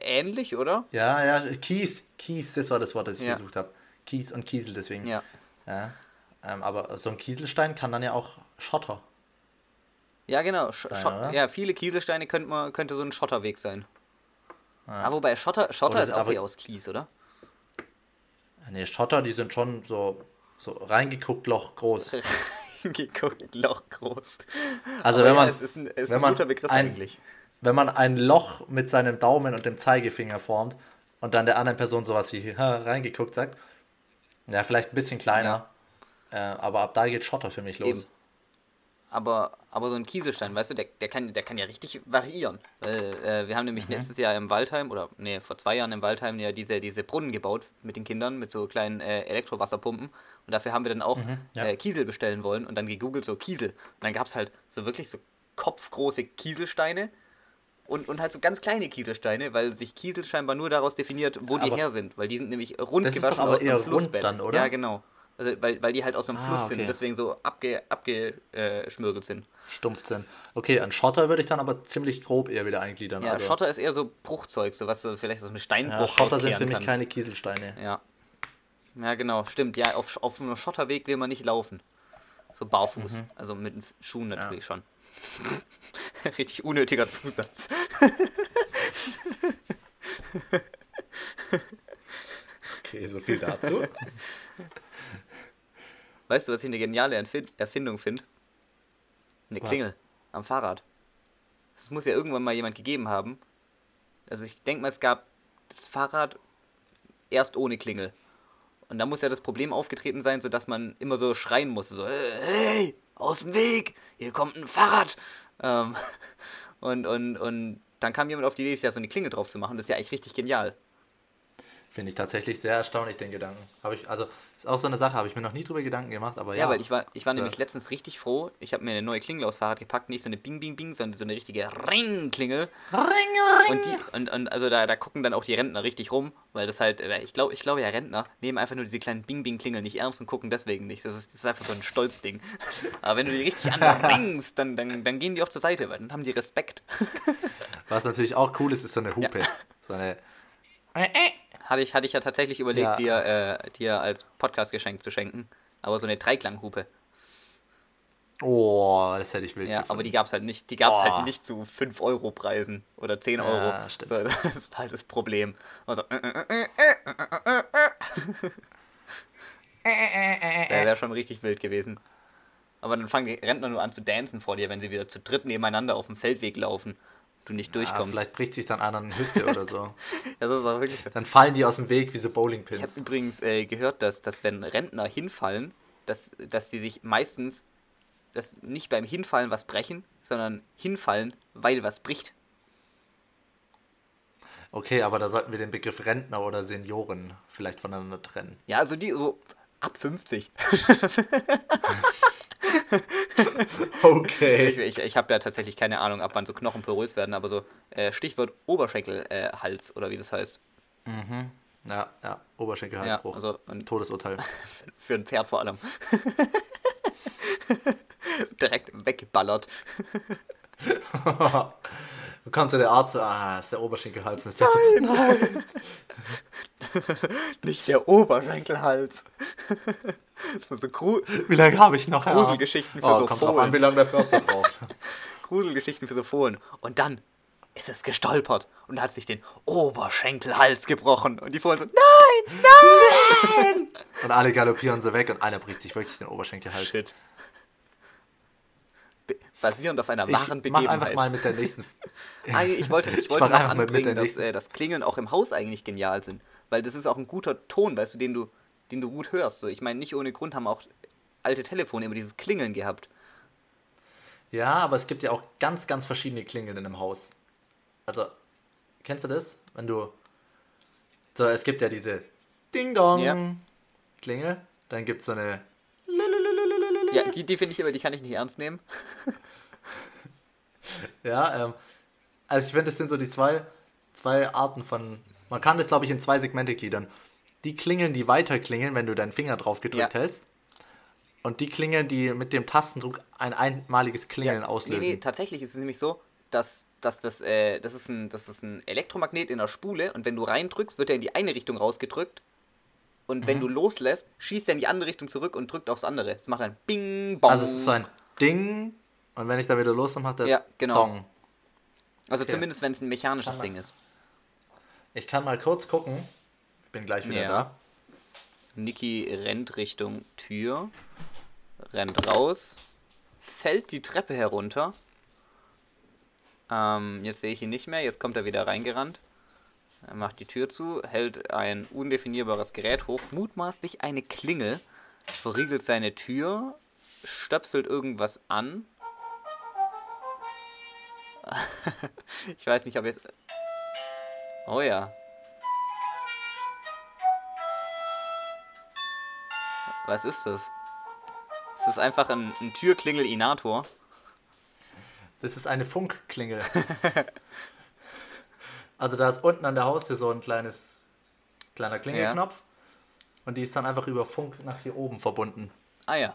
ähnlich, oder? Ja, ja, Kies. Kies, das war das Wort, das ich Ja. gesucht habe. Kies und Kiesel, deswegen. Ja. Ja. Ähm, aber so ein Kieselstein kann dann ja auch Schotter. Ja, genau. Sch Stein, Schott oder? ja, viele Kieselsteine könnte, man, könnte so ein Schotterweg sein. Ah, wobei Schotter, Schotter Oder ist auch eher aus Kies, oder? Nee, Schotter, die sind schon so, so reingeguckt, Loch groß. Geguckt, Loch groß. Also Aber wenn ja, man, es ist ein, es ist ein guter Begriff ein- eigentlich. wenn man ein Loch mit seinem Daumen und dem Zeigefinger formt und dann der anderen Person sowas wie "Ha, reingeguckt sagt, ja, vielleicht ein bisschen kleiner, äh, aber ab da geht Schotter für mich los. Eben. Aber, aber so ein Kieselstein, weißt du, der, der, kann, der kann ja richtig variieren. Weil, äh, wir haben nämlich Mhm. letztes Jahr im Waldheim, oder nee, vor zwei Jahren im Waldheim ja diese, diese Brunnen gebaut mit den Kindern, mit so kleinen äh, Elektrowasserpumpen. Und dafür haben wir dann auch Mhm, ja. äh, Kiesel bestellen wollen und dann gegoogelt so Kiesel. Und dann gab es halt so wirklich so kopfgroße Kieselsteine und, und halt so ganz kleine Kieselsteine, weil sich Kiesel scheinbar nur daraus definiert, wo die Aber- her sind. Weil die sind nämlich rund Das ist gewaschen doch aber aus eher rund Flussbett. dann, oder? Ja, genau. Also, weil, weil die halt aus einem Ah, Fluss sind, okay. deswegen so abge, abgeschmürgelt sind. Stumpf sind. Okay, an Schotter würde ich dann aber ziemlich grob eher wieder eingliedern. Ja, also, Schotter ist eher so Bruchzeug, so was du vielleicht aus einem Steinbruch ja, Schotter sind für mich kannst. keine Kieselsteine. Ja. Ja, genau, stimmt. Ja, auf, auf einem Schotterweg will man nicht laufen. So barfuß. Mhm. Also mit Schuhen natürlich schon. Richtig unnötiger Zusatz. Okay, so viel dazu. Weißt du, was ich eine geniale Erfin Erfindung finde? Eine Was? Klingel am Fahrrad. Das muss ja irgendwann mal jemand gegeben haben. Also ich denke mal, es gab das Fahrrad erst ohne Klingel. Und da muss ja das Problem aufgetreten sein, sodass man immer so schreien muss, so, "Hey, hey, aus dem Weg, hier kommt ein Fahrrad. Ähm, und, und, und dann kam jemand auf die Idee, ja so eine Klingel drauf zu machen. Das ist ja eigentlich richtig genial. Finde ich tatsächlich sehr erstaunlich, den Gedanken. Habe ich, also, ist auch so eine Sache, habe ich mir noch nie drüber Gedanken gemacht, aber ja. Ja, weil ich war, ich war nämlich letztens richtig froh. Ich habe mir eine neue Klingel aufs Fahrrad gepackt, nicht so eine Bing Bing Bing, sondern so eine richtige Ring-Klingel. Und die, und, und also da, da gucken dann auch die Rentner richtig rum, weil das halt, äh, ich glaube, ich glaube ja, Rentner nehmen einfach nur diese kleinen Bing Bing Klingeln nicht ernst und gucken deswegen nicht. Das ist, das ist einfach so ein Stolzding. Aber wenn du die richtig anringst, dann, dann, dann gehen die auch zur Seite, weil dann haben die Respekt. Was natürlich auch cool ist, ist so eine Hupe. So eine. Hatte ich, hatte ich ja tatsächlich überlegt, Ja. dir, äh, dir als Podcast-Geschenk zu schenken. Aber so eine Dreiklang-Hupe. Oh, das hätte ich wild Ja, gefunden. aber die gab es halt nicht. Die gab es Boah. halt nicht zu 5 Euro Preisen oder 10 Ja, Euro. stimmt. So, das ist halt das Problem. Also, wäre wär schon richtig wild gewesen. Aber dann fangen die Rentner nur an zu dancen vor dir, wenn sie wieder zu dritt nebeneinander auf dem Feldweg laufen. Du nicht ja, durchkommst. vielleicht bricht sich dann einer eine Hüfte oder so. das ist auch wirklich so. Dann fallen die aus dem Weg wie so Ich habe Bowlingpins. übrigens äh, gehört, dass, dass wenn Rentner hinfallen, dass, dass die sich meistens dass nicht beim Hinfallen was brechen, sondern hinfallen, weil was bricht. Okay, aber da sollten wir den Begriff Rentner oder Senioren vielleicht voneinander trennen. Ja, also die so ab 50. Okay. Ich, ich, ich habe ja tatsächlich keine Ahnung, ab wann so Knochen porös werden, aber so äh, Stichwort Oberschenkelhals äh, oder wie das heißt. Ja, ja, Oberschenkel, Ja, also und Todesurteil. für, ein Pferd vor allem. Direkt weggeballert. Da kommt so der Arzt, so, ah, ist der Oberschenkelhals. Pferd so, nein. Nicht der Oberschenkelhals. so Gru Wie lange habe ich noch? Gruselgeschichten für oh, so Fohlen. an, wie lange der Förster braucht. Gruselgeschichten für so Fohlen. Und dann ist es gestolpert und hat sich den Oberschenkelhals gebrochen. Und die Fohlen so, nein! Und alle galoppieren so weg und einer bricht sich wirklich den Oberschenkelhals. Shit. Be basierend auf einer Ich wahren mach Begebenheit. einfach mal mit der nächsten. Ich wollte, ich wollte mach noch anbringen, dass äh, das Klingeln auch im Haus eigentlich genial sind. Weil das ist auch ein guter Ton, weißt du, den du, den du gut hörst. So, ich meine, nicht ohne Grund haben auch alte Telefone immer dieses Klingeln gehabt. Ja, aber es gibt ja auch ganz, ganz verschiedene Klingeln in einem Haus. Also, kennst du das? Wenn du. So, es gibt ja diese Ding Dong Ja. Dann gibt es so eine. Ja, die, die finde ich aber, die kann ich nicht ernst nehmen. Ja, ähm, also ich finde, das sind so die zwei, zwei Arten von. Man kann das, glaube ich, in zwei Segmente gliedern. Die Klingeln, die weiter klingeln, wenn du deinen Finger drauf gedrückt Ja. hältst. Und die Klingeln, die mit dem Tastendruck ein einmaliges Klingeln Ja, auslösen. Nee, nee, tatsächlich ist es nämlich so, dass, dass das, äh, das, ist ein, das ist ein Elektromagnet in der Spule und wenn du reindrückst, wird er in die eine Richtung rausgedrückt. Und Mhm. wenn du loslässt, schießt er in die andere Richtung zurück und drückt aufs andere. Das macht dann Bing, Bong. Also es ist so ein Ding und wenn ich da wieder los, dann macht der Ja, genau. Dong. Also okay. zumindest, wenn es ein mechanisches Ding ist. Ich kann mal kurz gucken. Ich bin gleich wieder Ja. da. Niki rennt Richtung Tür, rennt raus, fällt die Treppe herunter. Ähm, jetzt sehe ich ihn nicht mehr, jetzt kommt er wieder reingerannt. Er macht die Tür zu, hält ein undefinierbares Gerät hoch, mutmaßlich eine Klingel, verriegelt seine Tür, stöpselt irgendwas an. ich weiß nicht, ob jetzt. Oh ja. Was ist das? Ist das einfach ein, ein Türklingel-Inator? Das ist eine Funkklingel. also da ist unten an der Haustür so ein kleines, kleiner Klingelknopf. Und die ist dann einfach über Funk nach hier oben verbunden. Ah ja.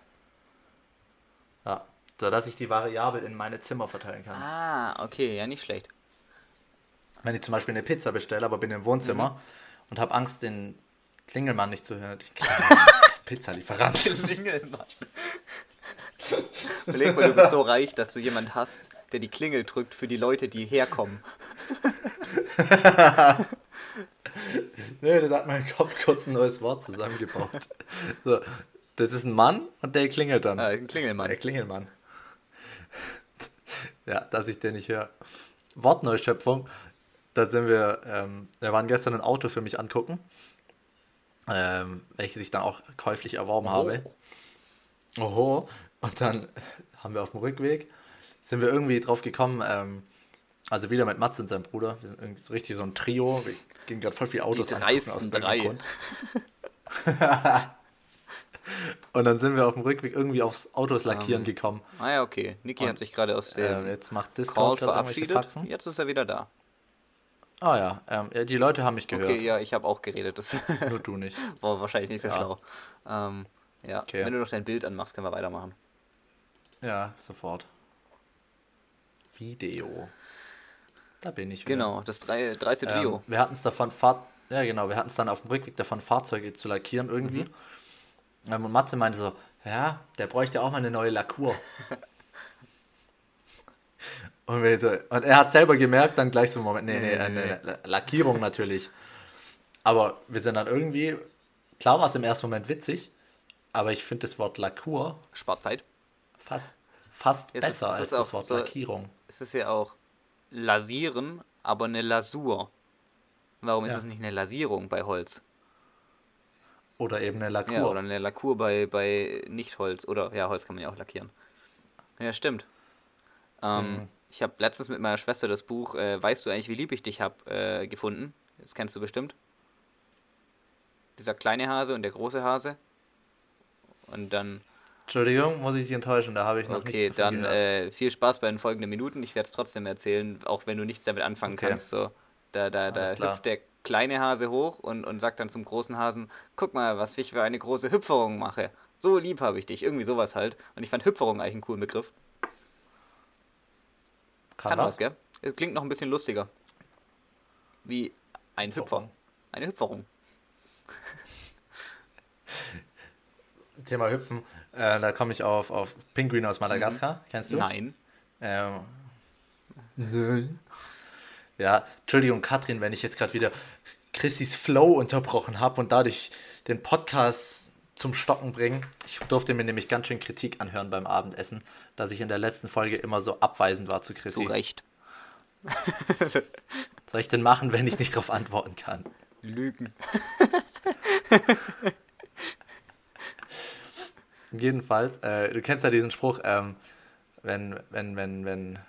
Ja. So dass ich die Variable in meine Zimmer verteilen kann. Ah, okay, ja, nicht schlecht. Wenn ich zum Beispiel eine Pizza bestelle, aber bin im Wohnzimmer Mhm. und habe Angst, den Klingelmann nicht zu hören. Pizzalieferant. Klingelmann. Überleg mal, du bist so reich, dass du jemand hast, der die Klingel drückt für die Leute, die herkommen. Nee, das hat mein Kopf kurz ein neues Wort zusammengebaut. So, das ist ein Mann und der klingelt dann. Ah, ein Klingelmann. Der Klingelmann. Ja, dass ich den nicht höre. Wortneuschöpfung. Da sind wir, ähm, wir waren gestern ein Auto für mich angucken, ähm, welches ich dann auch käuflich erworben habe. Oho. Und dann haben wir auf dem Rückweg, sind wir irgendwie drauf gekommen, ähm, Also wieder mit Mats und seinem Bruder. Wir sind irgendwie so richtig so ein Trio. Wir gehen gerade voll viel Autos Die angucken dreisten drei. Grund. und dann sind wir auf dem Rückweg irgendwie aufs Autos lackieren Ähm, gekommen. Ah ja, okay. Niki hat sich gerade aus dem Ähm, jetzt macht Call Discord irgendwelche verabschiedet. Jetzt ist er wieder da. Ah ja, ähm, ja, die Leute haben mich gehört. Okay, ja, ich habe auch geredet. Das Nur du nicht. war wahrscheinlich nicht so Ja. schlau. Ähm, ja, Okay. wenn du noch dein Bild anmachst, können wir weitermachen. Ja, sofort. Video. Da bin ich wieder. Genau, das drei, dreiste Trio. Ähm, wir hatten es davon, Fahr ja genau, wir hatten es dann auf dem Rückweg davon, Fahrzeuge zu lackieren irgendwie. Mhm. Ähm, und Matze meinte so, ja, der bräuchte auch mal eine neue Lackur. und, so, und er hat selber gemerkt, dann gleich so, Moment, nee, nee, Nee, nee, nee, La- Lackierung natürlich. Aber wir sind dann irgendwie, klar war es im ersten Moment witzig, aber ich finde das Wort Lackur Spart Zeit. fast, fast ist- besser das als ist das Wort so- Lackierung. Es ist ja auch Lasieren, aber eine Lasur. Warum ist Ja. es nicht eine Lasierung bei Holz? Oder eben eine Lackur. Ja, oder eine Lakur bei, bei Nicht-Holz. Oder, ja, Holz kann man ja auch lackieren. Ja, stimmt. Ähm, ich habe letztens mit meiner Schwester das Buch äh, Weißt du eigentlich, wie lieb ich dich hab äh, gefunden. Das kennst du bestimmt. Dieser kleine Hase und der große Hase. Und dann, Entschuldigung, muss ich dich enttäuschen, da habe ich noch okay, nichts davon dann äh, viel Spaß bei den folgenden Minuten. Ich werde es trotzdem erzählen, auch wenn du nichts damit anfangen Okay. kannst. So, da da, da Alles klar. hüpft der kleine Hase hoch und, und sagt dann zum großen Hasen, guck mal, was ich für eine große Hüpferung mache. So lieb habe ich dich. Irgendwie sowas halt. Und ich fand Hüpferung eigentlich einen coolen Begriff. Kann, Kann was? was, gell? Es klingt noch ein bisschen lustiger. Wie ein Hüpfer. Eine Hüpferung. Thema Hüpfen, äh, da komme ich auf, auf Pinguin aus Madagaskar. Kennst du? Nein. Ähm, nein. Ja, Entschuldigung, Katrin, wenn ich jetzt gerade wieder Chrissys Flow unterbrochen habe und dadurch den Podcast zum Stocken bringen. Ich durfte mir nämlich ganz schön Kritik anhören beim Abendessen, dass ich in der letzten Folge immer so abweisend war zu Zu Chrissy. Recht. Was soll ich denn machen, wenn ich nicht darauf antworten kann? Lügen. Jedenfalls, äh, du kennst ja diesen Spruch, ähm, wenn, wenn, wenn, wenn,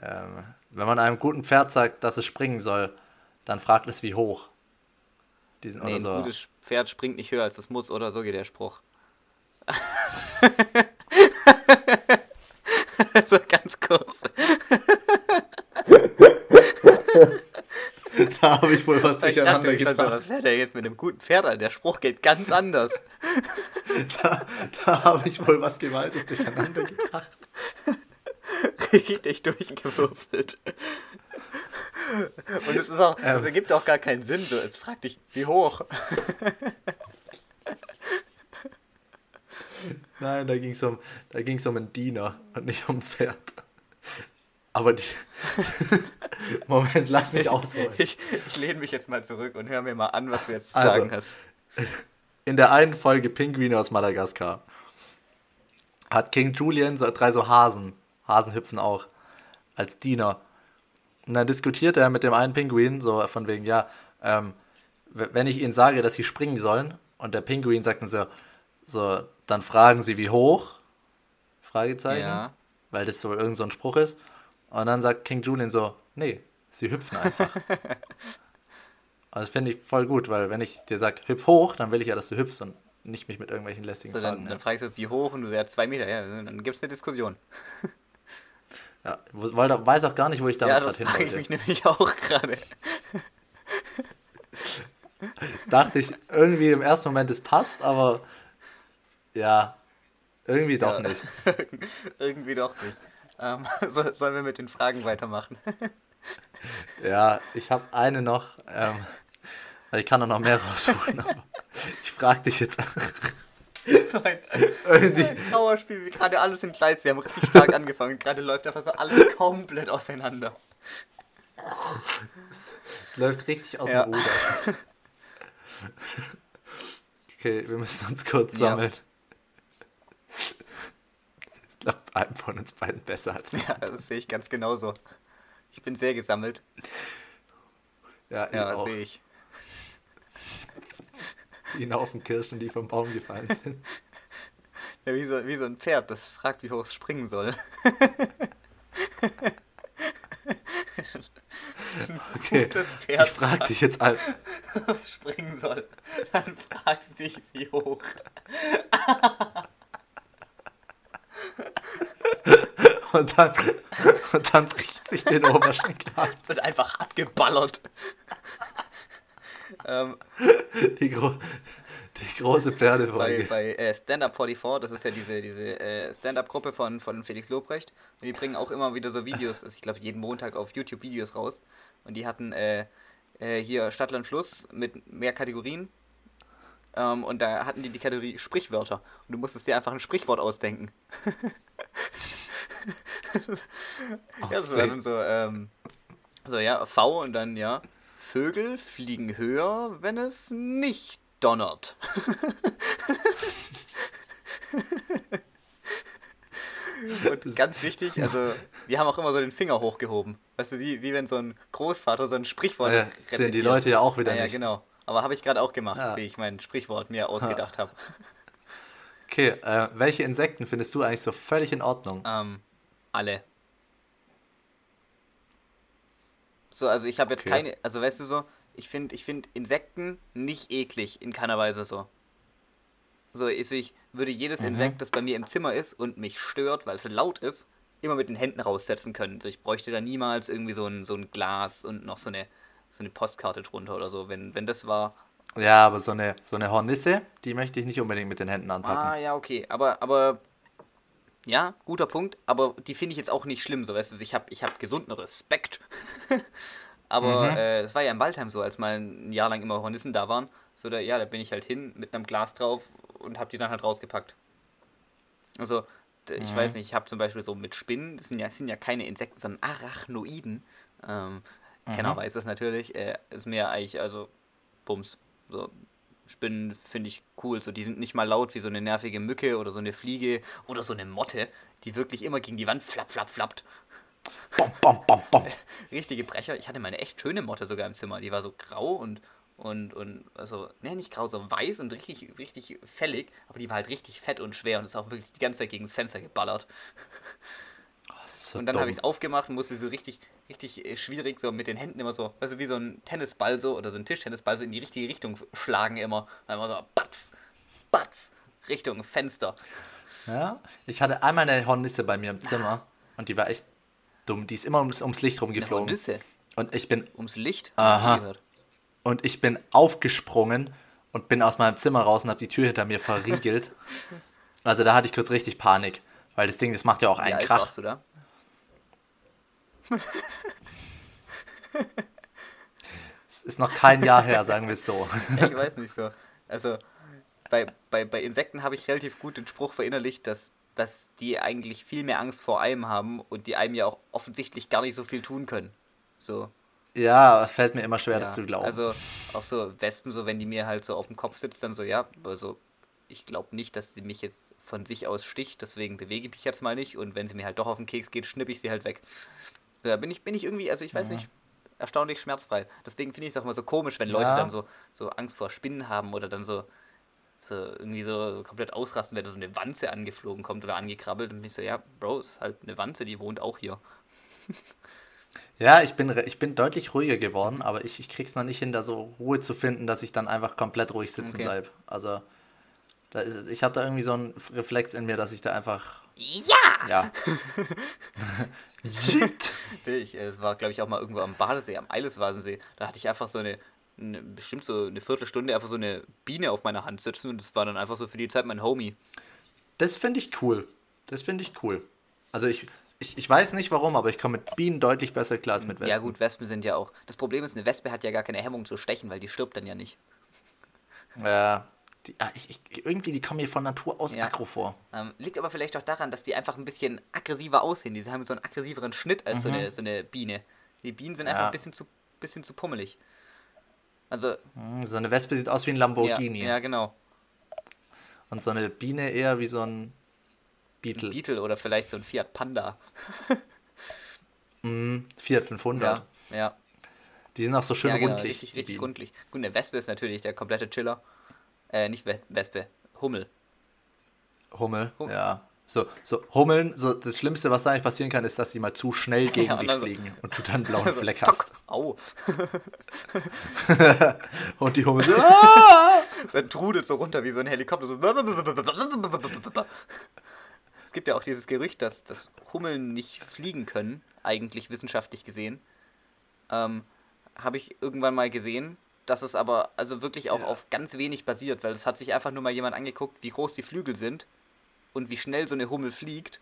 ähm, wenn man einem guten Pferd sagt, dass es springen soll, dann fragt es wie hoch. Diesen, Nee, oder ein so. gutes Pferd springt nicht höher als es muss, oder so geht der Spruch. so ganz kurz. da habe ich wohl was durcheinander schon so, gebracht. was wäre der jetzt mit dem guten Pferd an? Der Spruch geht ganz anders. Da, da habe ich wohl was gewaltig durcheinander gebracht. Richtig durchgewürfelt. Und es ist auch, es Ähm. ergibt auch gar keinen Sinn. So, es fragt dich, wie hoch? Nein, da ging es um, da ging's um einen Diener und nicht um ein Pferd. Aber die. Moment, lass mich ausholen. Ich, ich lehne mich jetzt mal zurück und höre mir mal an, was du jetzt zu Also. sagen hast. in der einen Folge Pinguine aus Madagaskar hat King Julian drei so Hasen, Hasen hüpfen auch, als Diener. Und dann diskutiert er mit dem einen Pinguin, so von wegen, ja, ähm, wenn ich ihnen sage, dass sie springen sollen, und der Pinguin sagt dann so, so, dann fragen sie, wie hoch? Fragezeichen. Ja. Weil das so irgend so ein Spruch ist. Und dann sagt King Julian so, nee, sie hüpfen einfach. Also das finde ich voll gut, weil wenn ich dir sage, hüpf hoch, dann will ich ja, dass du hüpfst und nicht mich mit irgendwelchen lästigen So, Fragen dann, dann fragst du, wie hoch und du sagst zwei Meter. Ja, dann gibt es eine Diskussion. Ja, weil da weiß auch gar nicht, wo ich damit ja, gerade das hin frage ich wollte. mich nämlich auch gerade. Dachte ich irgendwie im ersten Moment, es passt, aber ja, irgendwie doch Ja. nicht. Irgendwie doch nicht. Ähm, so, sollen wir mit den Fragen weitermachen? Ja, ich habe eine noch, ähm, ich kann auch noch mehr raussuchen, aber ich frage dich jetzt. So ein, ein Trauerspiel, wie gerade alles im Gleis. Wir haben richtig stark angefangen. Gerade läuft einfach so alles komplett auseinander. Läuft richtig aus Ja. dem Ruder. Okay, wir müssen uns kurz Ja. sammeln. Es klappt einem von uns beiden besser als mir. Ja, das sehe ich ganz genauso. Ich bin sehr gesammelt. Ja, Ja, sehe ich. Wie ein Haufen Kirschen, die vom Baum gefallen sind. Ja, wie so, wie so ein Pferd, das fragt, wie hoch es springen soll. Okay, ich frage dich jetzt ein. springen soll, dann fragst du dich, wie hoch. Und dann, und dann bricht sich den Oberschenkel ab. Wird einfach abgeballert. ähm, Die, gro große bei Pferdefolge. bei äh, Stand Up 44, das ist ja diese, diese äh, Stand-Up-Gruppe von, von Felix Lobrecht. Und die bringen auch immer wieder so Videos, also ich glaube jeden Montag auf YouTube Videos raus. Und die hatten äh, äh, hier Stadtland Fluss mit mehr Kategorien. Ähm, und da hatten die die Kategorie Sprichwörter. Und du musstest dir einfach ein Sprichwort ausdenken. ja, war dann so, ähm, so, ja, V und dann, ja, Vögel fliegen höher, wenn es nicht donnert. Und ganz wichtig, also wir haben auch immer so den Finger hochgehoben. Weißt du, wie, wie wenn so ein Großvater so ein Sprichwort Ja, sehen die rezitiert. Leute ja auch wieder ja, ja, nicht. genau. Aber habe ich gerade auch gemacht, Ja. wie ich mein Sprichwort mir ausgedacht habe. Okay, äh, welche Insekten findest du eigentlich so völlig in Ordnung? Ähm, alle. So, also ich habe jetzt Okay. keine, also weißt du so, ich finde ich find Insekten nicht eklig, in keiner Weise so. So, ist ich würde jedes Mhm. Insekt, das bei mir im Zimmer ist und mich stört, weil es laut ist, immer mit den Händen raussetzen können. Also ich bräuchte da niemals irgendwie so ein, so ein Glas und noch so eine, so eine Postkarte drunter oder so. Wenn, wenn das war, Ja, aber so eine, so eine Hornisse, die möchte ich nicht unbedingt mit den Händen anpacken. Ah, ja, okay. Aber, aber, ja, guter Punkt. Aber die finde ich jetzt auch nicht schlimm. So, weißt du, ich habe ich hab gesunden Respekt. aber Mhm. äh, es war ja in Waldheim so, als mal ein Jahr lang immer Hornissen da waren. So, da, ja, da bin ich halt hin mit einem Glas drauf und habe die dann halt rausgepackt. Also, ich Mhm. weiß nicht, ich habe zum Beispiel so mit Spinnen, das sind ja, sind ja keine Insekten, sondern Arachnoiden. Ähm, Mhm. weiß das natürlich. Äh, ist mir eigentlich, also, Bums. So, Spinnen finde ich cool. So, die sind nicht mal laut wie so eine nervige Mücke oder so eine Fliege oder so eine Motte, die wirklich immer gegen die Wand flapp, flapp, flappt. Bom, bom, bom, bom. Richtige Brecher. Ich hatte mal eine echt schöne Motte sogar im Zimmer. Die war so grau und und und also ne nicht grau, so weiß und richtig richtig fällig, aber die war halt richtig fett und schwer und ist auch wirklich die ganze Zeit gegen das Fenster geballert. Oh, so Und dann habe ich es aufgemacht und musste so richtig, richtig äh, schwierig so mit den Händen immer so, also wie so ein Tennisball so oder so ein Tischtennisball so in die richtige Richtung schlagen immer. Dann immer so batz, batz, Richtung Fenster. Ja, ich hatte einmal eine Hornisse bei mir im Zimmer und die war echt dumm. Die ist immer ums, ums Licht rumgeflogen. Hornisse Und ich bin ums Licht. Aha. Und ich bin aufgesprungen und bin aus meinem Zimmer raus und habe die Tür hinter mir verriegelt. Also da hatte ich kurz richtig Panik, weil das Ding, das macht ja auch einen alt Krach. warst du da? Es ist noch kein Jahr her, sagen wir es so. Ja, ich weiß nicht so. Also bei, bei, bei Insekten habe ich relativ gut den Spruch verinnerlicht, dass, dass die eigentlich viel mehr Angst vor einem haben und die einem ja auch offensichtlich gar nicht so viel tun können. So. Ja, fällt mir immer schwer, Ja, das zu glauben. Also auch so Wespen, so wenn die mir halt so auf dem Kopf sitzt, dann so, ja, also ich glaube nicht, dass sie mich jetzt von sich aus sticht, deswegen bewege ich mich jetzt mal nicht und wenn sie mir halt doch auf den Keks geht, schnippe ich sie halt weg. Da bin ich, bin ich irgendwie, also ich weiß Mhm. nicht, erstaunlich schmerzfrei. Deswegen finde ich es auch immer so komisch, wenn Leute Ja. dann so, so Angst vor Spinnen haben oder dann so, so irgendwie so, komplett ausrasten, wenn da so eine Wanze angeflogen kommt oder angekrabbelt und bin ich so, ja, Bro, ist halt eine Wanze, die wohnt auch hier. Ja, ich bin, ich bin deutlich ruhiger geworden, aber ich, ich krieg's noch nicht hin, da so Ruhe zu finden, dass ich dann einfach komplett ruhig sitzen Okay. bleib. Also, da ist, ich habe da irgendwie so einen Reflex in mir, dass ich da einfach, Ja! ja. Yeet. Ich, äh, es war, glaube ich, auch mal irgendwo am Badesee, am Eileswasensee. Da hatte ich einfach so eine, eine, bestimmt so eine Viertelstunde einfach so eine Biene auf meiner Hand sitzen und das war dann einfach so für die Zeit mein Homie. Das finde ich cool. Das finde ich cool. Also ich, ich, ich weiß nicht warum, aber ich komme mit Bienen deutlich besser klar als mit Wespen. Ja gut, Wespen sind ja auch. Das Problem ist, eine Wespe hat ja gar keine Hemmung zu stechen, weil die stirbt dann ja nicht. Ja. Die, ah, ich, ich, irgendwie, die kommen mir von Natur aus Ja. aggro vor. Ähm, liegt aber vielleicht auch daran, dass die einfach ein bisschen aggressiver aussehen. Die haben so einen aggressiveren Schnitt als so, Mhm. eine, so eine Biene. Die Bienen sind Ja. einfach ein bisschen zu, bisschen zu pummelig. Also, Hm, So eine Wespe sieht aus wie ein ja, Lamborghini. ja, genau. Und so eine Biene eher wie so ein Beetle. Beetle oder vielleicht so ein Fiat Panda. Mm, Fiat 500. Ja, ja. Die sind auch so schön ja, genau, rundlich. richtig, richtig rundlich. Gut, eine Wespe ist natürlich der komplette Chiller. Äh, nicht We Wespe, Hummel. Hummel, Hummel. ja. So, so Hummeln, so das Schlimmste, was da eigentlich passieren kann, ist, dass sie mal zu schnell gegen Ja, dich also- fliegen und du dann einen blauen Also, Fleck tock, hast. Au. Und die Hummel so, ah! Dann trudelt so runter wie so ein Helikopter. So. Es gibt ja auch dieses Gerücht, dass, dass Hummeln nicht fliegen können, eigentlich wissenschaftlich gesehen. Ähm, Habe ich irgendwann mal gesehen, dass es aber also wirklich auch Ja. auf ganz wenig basiert, weil es hat sich einfach nur mal jemand angeguckt, wie groß die Flügel sind und wie schnell so eine Hummel fliegt.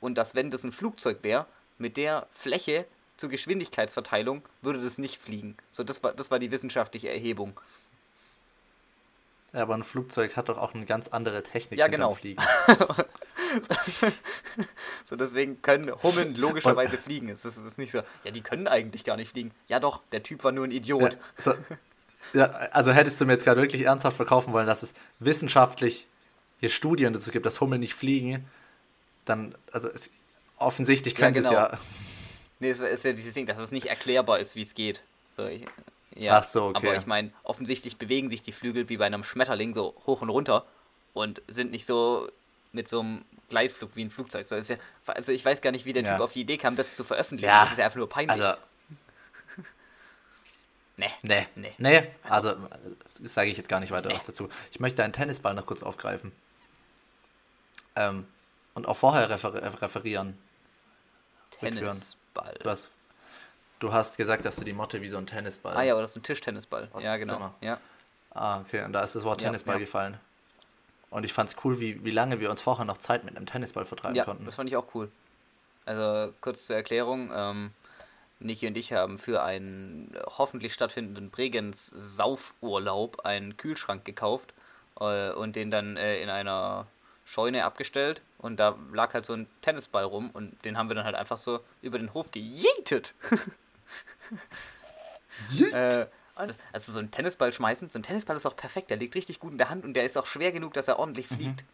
Und dass, wenn das ein Flugzeug wäre, mit der Fläche zur Geschwindigkeitsverteilung würde das nicht fliegen. So, das war, das war die wissenschaftliche Erhebung. Ja, aber ein Flugzeug hat doch auch eine ganz andere Technik Ja, genau. Fliegen. So, deswegen können Hummeln logischerweise fliegen. Es ist, es ist nicht so, ja, die können eigentlich gar nicht fliegen. Ja doch, der Typ war nur ein Idiot. Ja, so, ja, also hättest du mir jetzt gerade wirklich ernsthaft verkaufen wollen, dass es wissenschaftlich hier Studien dazu gibt, dass Hummeln nicht fliegen, dann, also es, offensichtlich Ja, könnte genau. es ja. Nee, es ist ja dieses Ding, dass es nicht erklärbar ist, wie es geht. So, ich, ja, Ach so, okay. Aber ich meine, offensichtlich bewegen sich die Flügel wie bei einem Schmetterling so hoch und runter und sind nicht so mit so einem Gleitflug wie ein Flugzeug. So, ist ja, also ich weiß gar nicht, wie der Ja. Typ auf die Idee kam, das zu veröffentlichen. Ja, Das ist ja einfach nur peinlich. Also, nee. nee, Nee. nee, also sage ich jetzt gar nicht weiter Nee. was dazu. Ich möchte einen Tennisball noch kurz aufgreifen. Ähm, und auch vorher refer referieren. Tennisball. Du hast, du hast gesagt, dass du die Motte wie so ein Tennisball. Ah ja, aber das ist ein Tischtennisball. Ja, genau. Zimmer. Ja. Ah, okay, und da ist das Wort Ja, Tennisball ja. gefallen. Und ich fand's cool, wie, wie lange wir uns vorher noch Zeit mit einem Tennisball vertreiben Ja, konnten. das fand ich auch cool. Also kurz zur Erklärung, ähm, Niki und ich haben für einen hoffentlich stattfindenden Bregenz-Saufurlaub einen Kühlschrank gekauft äh, und den dann äh, in einer Scheune abgestellt und da lag halt so ein Tennisball rum und den haben wir dann halt einfach so über den Hof gejietet. äh, und das- also so einen Tennisball schmeißen, so ein Tennisball ist auch perfekt, der liegt richtig gut in der Hand und der ist auch schwer genug, dass er ordentlich Mhm. fliegt.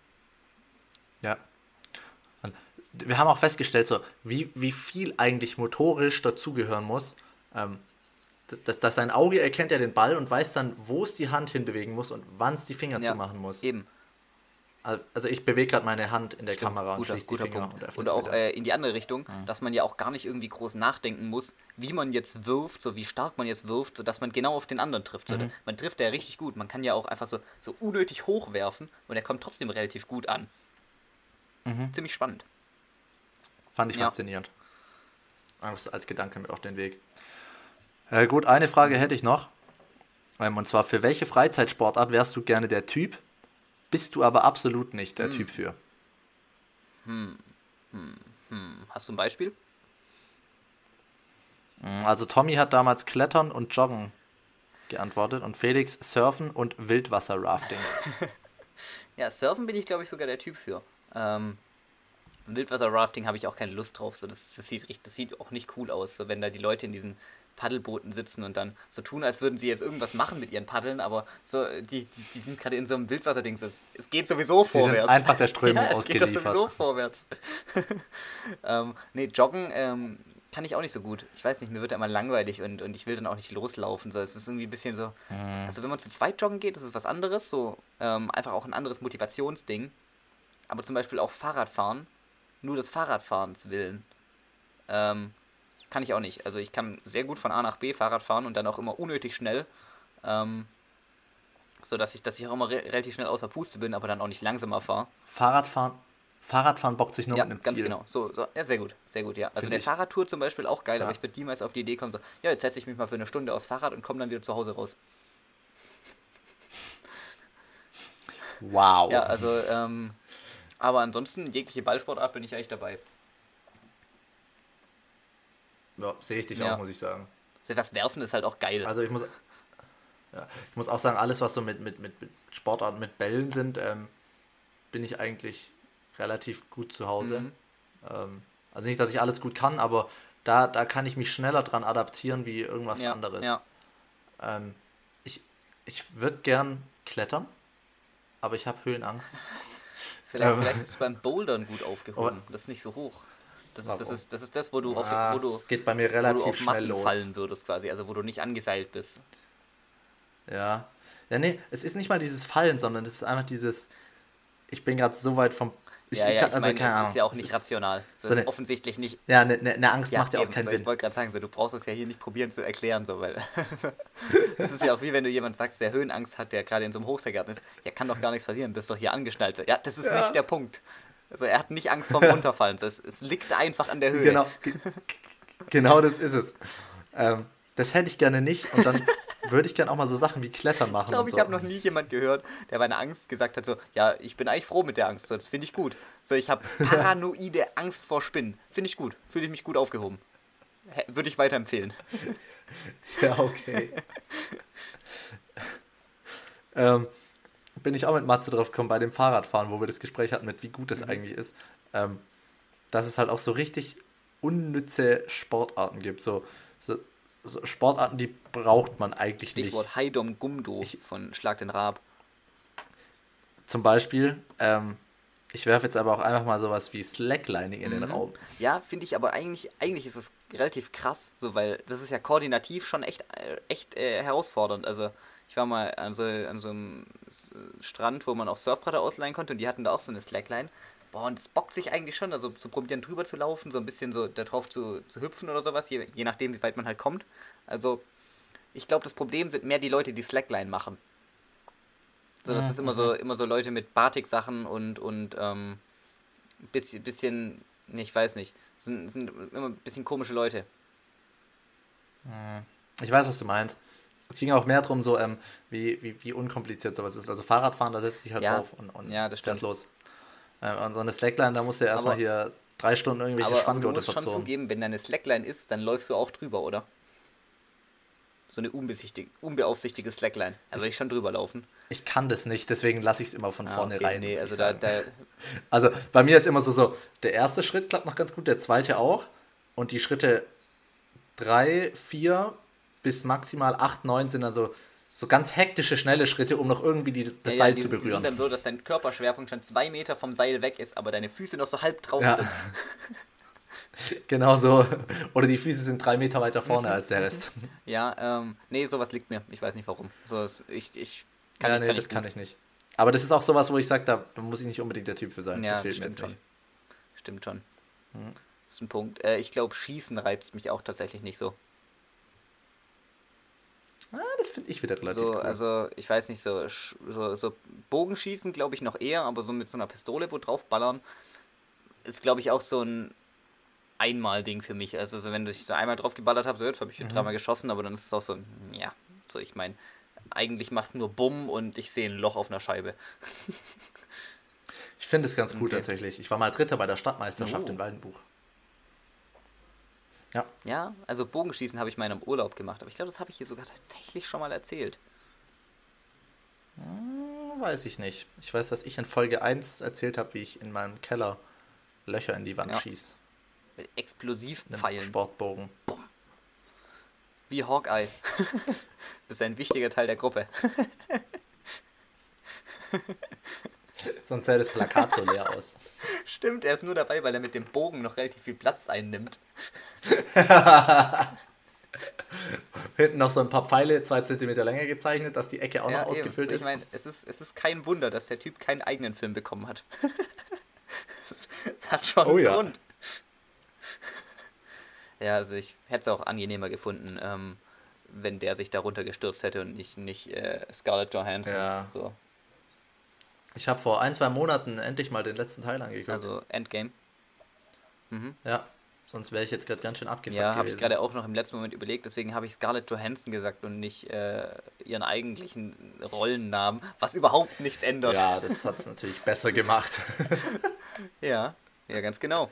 Ja. Und wir haben auch festgestellt, so, wie, wie viel eigentlich motorisch dazugehören muss. Ähm, dass, dass sein Auge erkennt ja den Ball und weiß dann, wo es die Hand hinbewegen muss und wann es die Finger Ja, zumachen muss. Eben. Al- Also ich bewege gerade meine Hand in der Stimmt, Kamera und guter, schließe die guter Finger Punkt. und Und auch äh, in die andere Richtung, dass man ja auch gar nicht irgendwie groß nachdenken muss, wie man jetzt wirft, so wie stark man jetzt wirft, sodass man genau auf den anderen trifft. So, Man trifft ja richtig gut. Man kann ja auch einfach so, so unnötig hoch werfen und er kommt trotzdem relativ gut an. Mhm. Ziemlich spannend. Fand ich Ja. faszinierend. Als, als Gedanke mit auf den Weg. Äh, gut, eine Frage hätte ich noch. Ähm, und zwar, für welche Freizeitsportart wärst du gerne der Typ? Bist du aber absolut nicht Hm. der Typ für? Hast du ein Beispiel? Mm, Also Tommy hat damals Klettern und Joggen geantwortet und Felix Surfen und Wildwasser-Rafting. Ja, Surfen bin ich, glaube ich, sogar der Typ für. Ähm, Wildwasser-Rafting habe ich auch keine Lust drauf. So, das, das, sieht, das sieht auch nicht cool aus, so, wenn da die Leute in diesen Paddelbooten sitzen und dann so tun, als würden sie jetzt irgendwas machen mit ihren Paddeln, aber so, die, die, die sind gerade in so einem Wildwasserding. so, Es, es geht sowieso sind vorwärts. einfach der Strömung ja, es geht ausgeliefert. sowieso vorwärts. ähm, nee, Joggen ähm, kann ich auch nicht so gut. Ich weiß nicht, mir wird da immer langweilig und, und ich will dann auch nicht loslaufen. So, es ist irgendwie ein bisschen so. Also, wenn man zu zweit joggen geht, das ist was anderes. So, ähm, einfach auch ein anderes Motivationsding. Aber zum Beispiel auch Fahrradfahren, nur des Fahrradfahrens willen, ähm, kann ich auch nicht. Also, ich kann sehr gut von A nach B Fahrrad fahren und dann auch immer unnötig schnell. Ähm, so dass ich, dass ich auch immer re relativ schnell außer Puste bin, aber dann auch nicht langsamer fahre. Fahrradfahren, Fahrradfahren bockt sich nur Ja, mit einem ganz Ziel. genau. So, so, ja, sehr gut, sehr gut, ja. Also Find der ich. Fahrradtour zum Beispiel auch geil, Ja. aber ich würde niemals auf die Idee kommen, so, ja, jetzt setze ich mich mal für eine Stunde aufs Fahrrad und komme dann wieder zu Hause raus. Wow. Ja, also, ähm, aber ansonsten, jegliche Ballsportart bin ich eigentlich dabei. Ja, sehe ich dich Ja. auch, muss ich sagen. So was werfen ist halt auch geil. Also ich muss, ja, ich muss auch sagen, alles, was so mit, mit, mit, mit Sportarten mit Bällen sind, ähm, bin ich eigentlich relativ gut zu Hause. Mhm. Ähm, also nicht, dass ich alles gut kann, aber da, da kann ich mich schneller dran adaptieren wie irgendwas ja, anderes. Ja. Ähm, ich ich würde gern klettern, aber ich habe Höhenangst. Vielleicht, Ähm. vielleicht bist du beim Bouldern gut aufgehoben. Aber- Das ist nicht so hoch. Das ist, das ist, das, ist das, wo du auf, Ah, wo du, geht bei mir wo du relativ auf Matten los. fallen würdest quasi, also wo du nicht angeseilt bist. Ja. Ja, nee, es ist nicht mal dieses Fallen, sondern es ist einfach dieses, ich bin gerade so weit vom Ich, ja, ich ja, kann, ich also meine, keine das Ahnung. ist ja auch nicht rational. Das so ist eine- offensichtlich nicht. Ja, eine ne, ne Angst Ja, macht ja auch keinen so, Sinn. Ich wollte gerade sagen, so, du brauchst es ja hier nicht probieren zu erklären, so, weil das ist ja auch wie wenn du jemand sagst, der Höhenangst hat, der gerade in so einem Hochseilgarten ist, ja, kann doch gar nichts passieren, bist doch hier angeschnallt. Ja, das ist Ja. nicht der Punkt. Also er hat nicht Angst vorm Runterfallen, so, es, es liegt einfach an der Höhe. Genau, ge- genau das ist es. Ähm, das hätte ich gerne nicht und dann würde ich gerne auch mal so Sachen wie Klettern machen. Ich glaube, und ich so. habe noch nie jemand gehört, der bei einer Angst gesagt hat, so, ja, ich bin eigentlich froh mit der Angst, so, das finde ich gut. So, ich habe paranoide Angst vor Spinnen. Finde ich gut. Fühle ich mich gut aufgehoben. Würde ich weiterempfehlen. Ja, okay. ähm, bin ich auch mit Matze drauf gekommen bei dem Fahrradfahren, wo wir das Gespräch hatten mit wie gut Mhm. es eigentlich ist, ähm, dass es halt auch so richtig unnütze Sportarten gibt. So, so, so Sportarten, die braucht man eigentlich Stichwort nicht. Heidom Gumdo von Schlag den Raab. Zum Beispiel, ähm, ich werfe jetzt aber auch einfach mal sowas wie Slacklining in den Mhm. Raum. Ja, finde ich aber eigentlich, eigentlich ist es relativ krass, so, weil das ist ja koordinativ schon echt, äh, echt äh, herausfordernd. Also ich war mal an so, an so einem Strand, wo man auch Surfbretter ausleihen konnte und die hatten da auch so eine Slackline. Boah, und es bockt sich eigentlich schon, also zu probieren drüber zu laufen, so ein bisschen so da drauf zu, zu hüpfen oder sowas, je, je nachdem, wie weit man halt kommt. Also ich glaube, das Problem sind mehr die Leute, die Slackline machen. So, das Mhm, ist immer so, immer so Leute mit Batik-Sachen und, und ähm, bisschen, bisschen, nee, ich weiß nicht, sind, sind immer ein bisschen komische Leute. Ich weiß, was du meinst. Es ging auch mehr darum, so, ähm, wie, wie, wie unkompliziert sowas ist. Also Fahrradfahren, da setzt sich halt Ja, drauf und, und ja, das fährst stimmt. los. Ähm, und so eine Slackline, da musst du ja erstmal hier drei Stunden irgendwelche Aber, aber du Spanngurte musst schon verzorren. zugeben, wenn deine Slackline ist, dann läufst du auch drüber, oder? So eine unbeaufsichtigte Slackline. Da würde ich schon drüber laufen. Ich kann das nicht, deswegen lasse ich es immer von Ah, vorne okay, rein. Nee, also da, da, also bei mir ist immer so, so, der erste Schritt klappt noch ganz gut, der zweite auch. Und die Schritte drei, vier bis maximal acht, neun sind dann so, ganz hektische, schnelle Schritte, um noch irgendwie die, das ja, ja, Seil die zu berühren. sind dann so, dass dein Körperschwerpunkt schon zwei Meter vom Seil weg ist, aber deine Füße noch so halb drauf Ja. sind. Genau so. Oder die Füße sind drei Meter weiter vorne als der Rest. Ja, ähm, nee, sowas liegt mir. Ich weiß nicht warum. So, ich, ich kann, ja, nee, kann das ich kann ich nicht. Aber das ist auch sowas, wo ich sage, da muss ich nicht unbedingt der Typ für sein. Ja, das fehlt mir stimmt jetzt schon. nicht. Stimmt schon. Hm. Das ist ein Punkt. Äh, ich glaube, Schießen reizt mich auch tatsächlich nicht so. Ah, das finde ich wieder relativ So, cool. also, ich weiß nicht, so, so, so Bogenschießen glaube ich noch eher, aber so mit so einer Pistole wo draufballern ist, glaube ich, auch so ein Einmal-Ding für mich. Also, so, wenn ich so einmal drauf geballert habe, so jetzt habe ich Mhm. dreimal geschossen, aber dann ist es auch so, ja, so, ich meine, eigentlich macht es nur Bumm und ich sehe ein Loch auf einer Scheibe. ich finde es ganz cool Okay. tatsächlich. Ich war mal Dritter bei der Stadtmeisterschaft Oh. in Waldenbuch. Ja, Ja, also Bogenschießen habe ich mal in einem Urlaub gemacht, aber ich glaube, das habe ich hier sogar tatsächlich schon mal erzählt. hm, weiß ich nicht. Ich weiß, dass ich in Folge 1 erzählt habe, wie ich in meinem Keller Löcher in die Wand Ja. schieße. Mit Explosivpfeilen. Sportbogen. Wie Hawkeye. Bist ein wichtiger Teil der Gruppe. Sonst sähe das Plakat so leer aus. Stimmt, er ist nur dabei, weil er mit dem Bogen noch relativ viel Platz einnimmt. Hinten noch so ein paar Pfeile, zwei Zentimeter länger gezeichnet, dass die Ecke auch Ja, noch eben. ausgefüllt ich ist. meine, es ist, es ist kein Wunder, dass der Typ keinen eigenen Film bekommen hat. das hat schon Oh einen ja. Grund. Ja, also ich hätte es auch angenehmer gefunden, ähm, wenn der sich darunter gestürzt hätte und nicht, nicht äh, Scarlett Johansson. Ja. So. Ich habe vor ein, zwei Monaten endlich mal den letzten Teil angeguckt. Also Endgame. Mhm. ja, sonst wäre ich jetzt gerade ganz schön abgefuckt Ja, habe ich gerade auch noch im letzten Moment überlegt, deswegen habe ich Scarlett Johansson gesagt und nicht äh, ihren eigentlichen Rollennamen, was überhaupt nichts ändert. Ja, das hat es natürlich besser gemacht. ja, ja, ganz genau.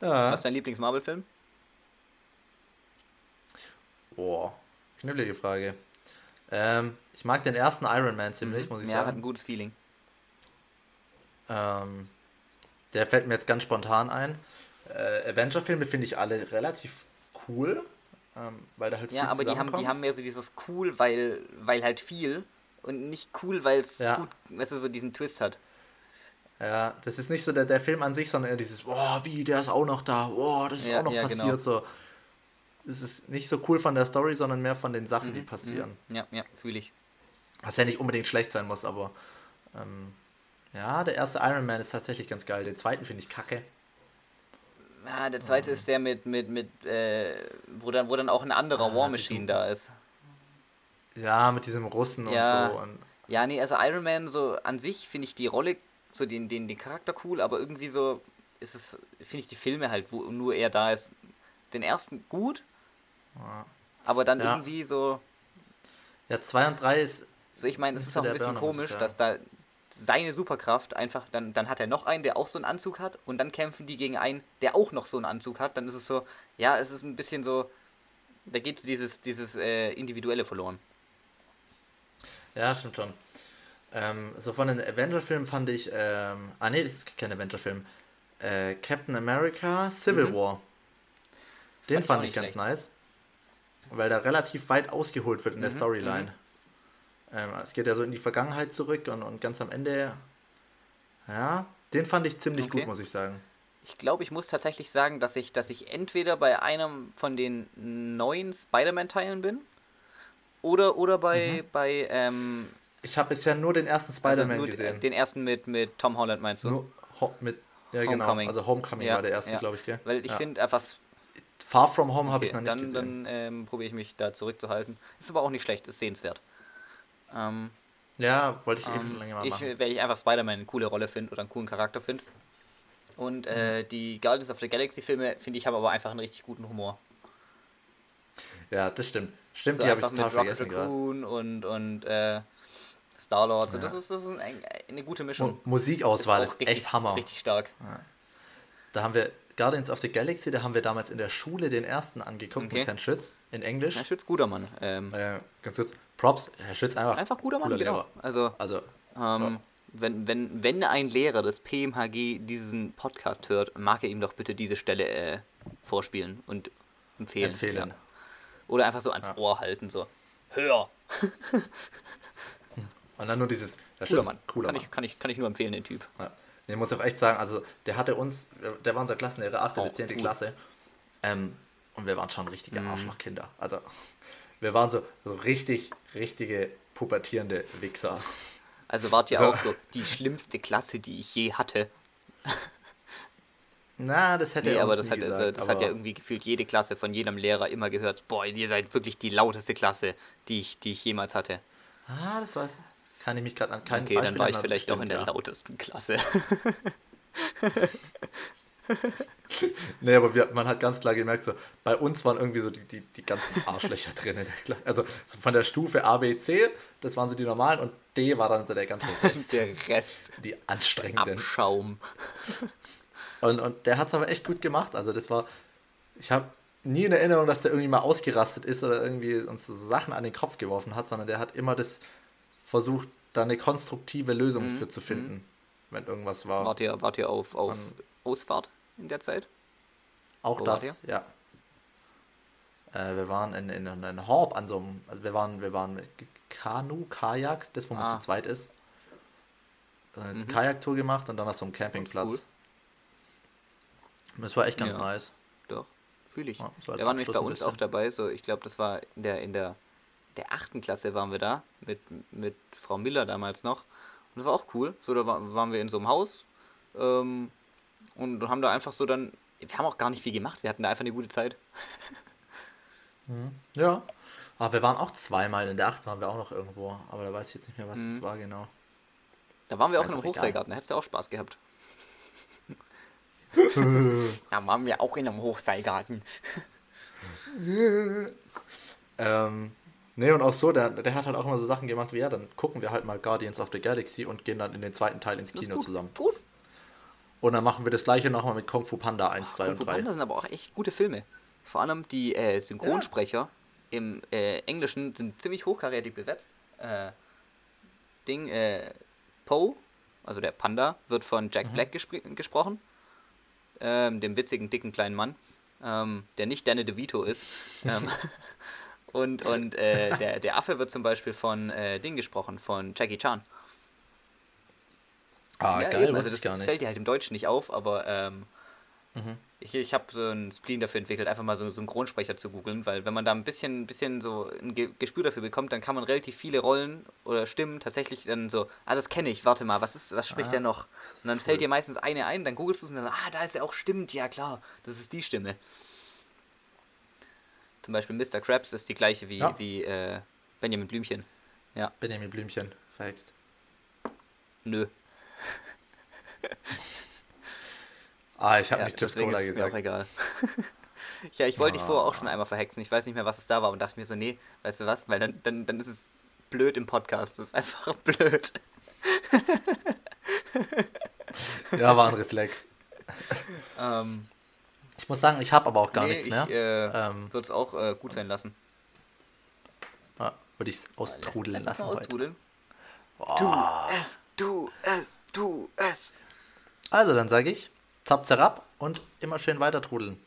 ja. Was ist dein Lieblings-Marvel-Film? Boah, knüllige Frage. Ähm, ich mag den ersten Iron Man ziemlich, muss ich Mhm. ja, hat ein sagen. gutes Feeling. Ähm, der fällt mir jetzt ganz spontan ein. Äh, Avenger-Filme finde ich alle relativ cool, ähm, weil da halt Ja, viel aber die haben, die haben mehr so dieses cool, weil, weil halt viel und nicht cool, weil es Ja. gut, weißt du, so diesen Twist hat. Ja, das ist nicht so der, der Film an sich, sondern eher dieses, boah, wie, der ist auch noch da, boah, das ist Ja, auch noch ja, passiert. genau. So. Es ist nicht so cool von der Story, sondern mehr von den Sachen, Mhm, die passieren. Ja, ja, fühle ich. Was ja nicht unbedingt schlecht sein muss, aber ähm, Ja, der erste Iron Man ist tatsächlich ganz geil. Den zweiten finde ich kacke. Ja, der zweite ist der mit, mit, mit, äh, wo dann, wo dann auch ein anderer Ah, War Machine da ist. Ja, mit diesem Russen Ja. und so. Und Ja, nee, also Iron Man so an sich finde ich die Rolle, so den, den, den Charakter cool, aber irgendwie so ist es, finde ich die Filme halt, wo nur er da ist. Den ersten gut, Ja. aber dann Ja. irgendwie so, ja, 2 und 3 ist. so ich meine, es ist auch ein bisschen komisch, dass da seine Superkraft einfach, dann, dann hat er noch einen, der auch so einen Anzug hat und dann kämpfen die gegen einen, der auch noch so einen Anzug hat, dann ist es so, ja, es ist ein bisschen so, da geht so dieses, dieses äh, Individuelle verloren. Ja, stimmt schon. Ähm, so von den Avenger-Filmen fand ich. Ähm, ah, nee, das ist kein Avenger-Film. Äh, Captain America Civil Mhm. War. Den Fand fand ich ganz schlecht. nice. Weil da relativ weit ausgeholt wird in der Mhm, Storyline. Ähm, es geht ja so in die Vergangenheit zurück und, und ganz am Ende. Ja, den fand ich ziemlich Okay. gut, muss ich sagen. Ich glaube, ich muss tatsächlich sagen, dass ich, dass ich entweder bei einem von den neuen Spider-Man-Teilen bin oder, oder bei, bei ähm, Ich habe bisher nur den ersten also Spider-Man nur gesehen. den ersten mit, mit Tom Holland, meinst du? nur Ho mit. Ja, genau. Homecoming. Also Homecoming Ja, war der erste, ja. glaube ich, gell? Weil ich ja. finde einfach, Far From Home habe okay, ich noch nicht dann, gesehen. dann ähm, probiere ich mich da zurückzuhalten. Ist aber auch nicht schlecht, ist sehenswert. Ähm, ja, wollte ich eh ähm, schon länger mal ich, machen. weil ich einfach Spider-Man eine coole Rolle finde oder einen coolen Charakter finde. Und Mhm. äh, die Guardians of the Galaxy Filme, finde ich, haben aber einfach einen richtig guten Humor. Ja, das stimmt. Stimmt, so die habe ich total mit Rocket vergessen gerade. Raccoon und, und äh, Star-Lord. So, Ja. das ist, das ist ein, eine gute Mischung. Mu Musikauswahl Ist ist, richtig, echt Hammer. Richtig stark. Da haben wir Guardians of the Galaxy, da haben wir damals in der Schule den ersten angeguckt Okay. mit Herrn Schütz in Englisch. Herr Schütz, guter Mann. Ähm, Äh, ganz kurz, Props, Herr Schütz einfach. einfach guter Mann, genau. Lehrer. Also, Also, ähm, wenn, wenn, wenn ein Lehrer des PMHG diesen Podcast hört, mag er ihm doch bitte diese Stelle äh, vorspielen und empfehlen. empfehlen. Ja. Oder einfach so ans Ja. Ohr halten, so. Hör! Und dann nur dieses, Herr Cooler Schütz, Mann. cooler kann, Mann. Ich, kann, ich, kann ich nur empfehlen, den Typ. Ja. Nee, muss ich auch echt sagen, also der hatte uns, der war unser Klassenlehrer, 8. Oh, bis 10. cool. Klasse. Ähm, und wir waren schon richtige Mhm. Arschlochkinder. Also, wir waren so, so richtig, richtige pubertierende Wichser. Also wart ihr So. auch so die schlimmste Klasse, die ich je hatte. Na, das hätte Nee, er aber das, hat, gesagt, also, das aber hat ja irgendwie gefühlt jede Klasse von jedem Lehrer immer gehört. Boah, ihr seid wirklich die lauteste Klasse, die ich, die ich jemals hatte. Ah, das weiß Kann ich mich gerade an keinen Okay, dann Beispiel war ich vielleicht doch in der ja. lautesten Klasse. Nee, aber wir, man hat ganz klar gemerkt, so, bei uns waren irgendwie so die, die, die ganzen Arschlöcher drin. Also so von der Stufe A, B, C, das waren so die normalen und D war dann so der ganze Rest, der Rest. die anstrengenden. Abschaum. Und, und der hat es aber echt gut gemacht. Also das war, ich habe nie in Erinnerung, dass der irgendwie mal ausgerastet ist oder irgendwie uns so Sachen an den Kopf geworfen hat, sondern der hat immer das versucht, da eine konstruktive Lösung Mhm, für zu finden, wenn irgendwas war. Wart ihr, wart ihr auf, auf Ausfahrt in der Zeit? Auch Wo das, ja. Äh, wir waren in, in, in einem Horb an so einem, also wir waren, wir waren mit Kanu, Kajak, das wo man Ah. zu zweit ist. Eine Mhm. Kajaktour gemacht und dann auf so einem Campingplatz. cool. Das war echt ganz Ja. nice. Doch, fühle ich. Ja, so als der war nämlich bei uns auch dabei. So, ich glaube, das war in der, in der, der achten Klasse waren wir da mit, mit Frau Miller damals noch. Und das war auch cool. So, da war, waren wir in so einem Haus ähm, und haben da einfach so dann. Wir haben auch gar nicht viel gemacht. Wir hatten da einfach eine gute Zeit. Ja. Aber wir waren auch zweimal in der Acht, waren wir auch noch irgendwo. Aber da weiß ich jetzt nicht mehr, was Mhm. das war genau. Da waren wir auch in einem. Hochseilgarten. Da hättest du auch Spaß gehabt. da waren wir auch in einem Hochseilgarten. Ähm, nee, und auch so, der, der hat halt auch immer so Sachen gemacht wie, ja, dann gucken wir halt mal Guardians of the Galaxy und gehen dann in den zweiten Teil ins Kino zusammen. Gut. Und dann machen wir das gleiche nochmal mit Kung Fu Panda 1, 2 Kung und Fu 3. Panda sind aber auch echt gute Filme. Vor allem die äh, Synchronsprecher im äh, Englischen sind ziemlich hochkarätig besetzt. Äh, Ding, äh, Poe, also der Panda, wird von Jack Black gespr gesprochen. Ähm, dem witzigen, dicken kleinen Mann, ähm, der nicht Danny DeVito ist. ähm, und und äh, der, der Affe wird zum Beispiel von äh, Ding gesprochen, von Jackie Chan. Ah, ja, geil, eben, also das, fällt dir halt im Deutschen nicht auf, aber ähm, Ich, ich habe so einen Spleen dafür entwickelt, einfach mal so einen Synchronsprecher zu googeln, weil wenn man da ein bisschen, bisschen so ein Ge Gespür dafür bekommt, dann kann man relativ viele Rollen oder Stimmen tatsächlich dann so, ah, das kenne ich, warte mal, was ist, was spricht Ah, der noch? Und dann cool. fällt dir meistens eine ein, dann googelst du es und dann, ah, da ist er auch, stimmt, ja klar, das ist die Stimme. Zum Beispiel Mr. Krabs ist die gleiche wie, Ja. wie äh, Benjamin Blümchen. Ja, Benjamin Blümchen, verhext. nö. Ah, ich habe Ja, nicht Chips Cola ist es mir auch gesagt. egal. ja, ich wollte dich vorher auch Ah. schon einmal verhexen. Ich weiß nicht mehr, was es da war und dachte mir so, nee, weißt du was? Weil dann, dann, dann ist es blöd im Podcast. Das ist einfach blöd. Ja, war ein Reflex. Ähm, Ich muss sagen, ich habe aber auch gar nee, nichts ich mehr. äh, Ähm, würde es auch äh, gut sein lassen. ja, Würde ich es austrudeln Lass- lass lassen mal heute. austrudeln. Boah. es, du es, du es. Also, dann sage ich, zap, zerab und immer schön weiter trudeln.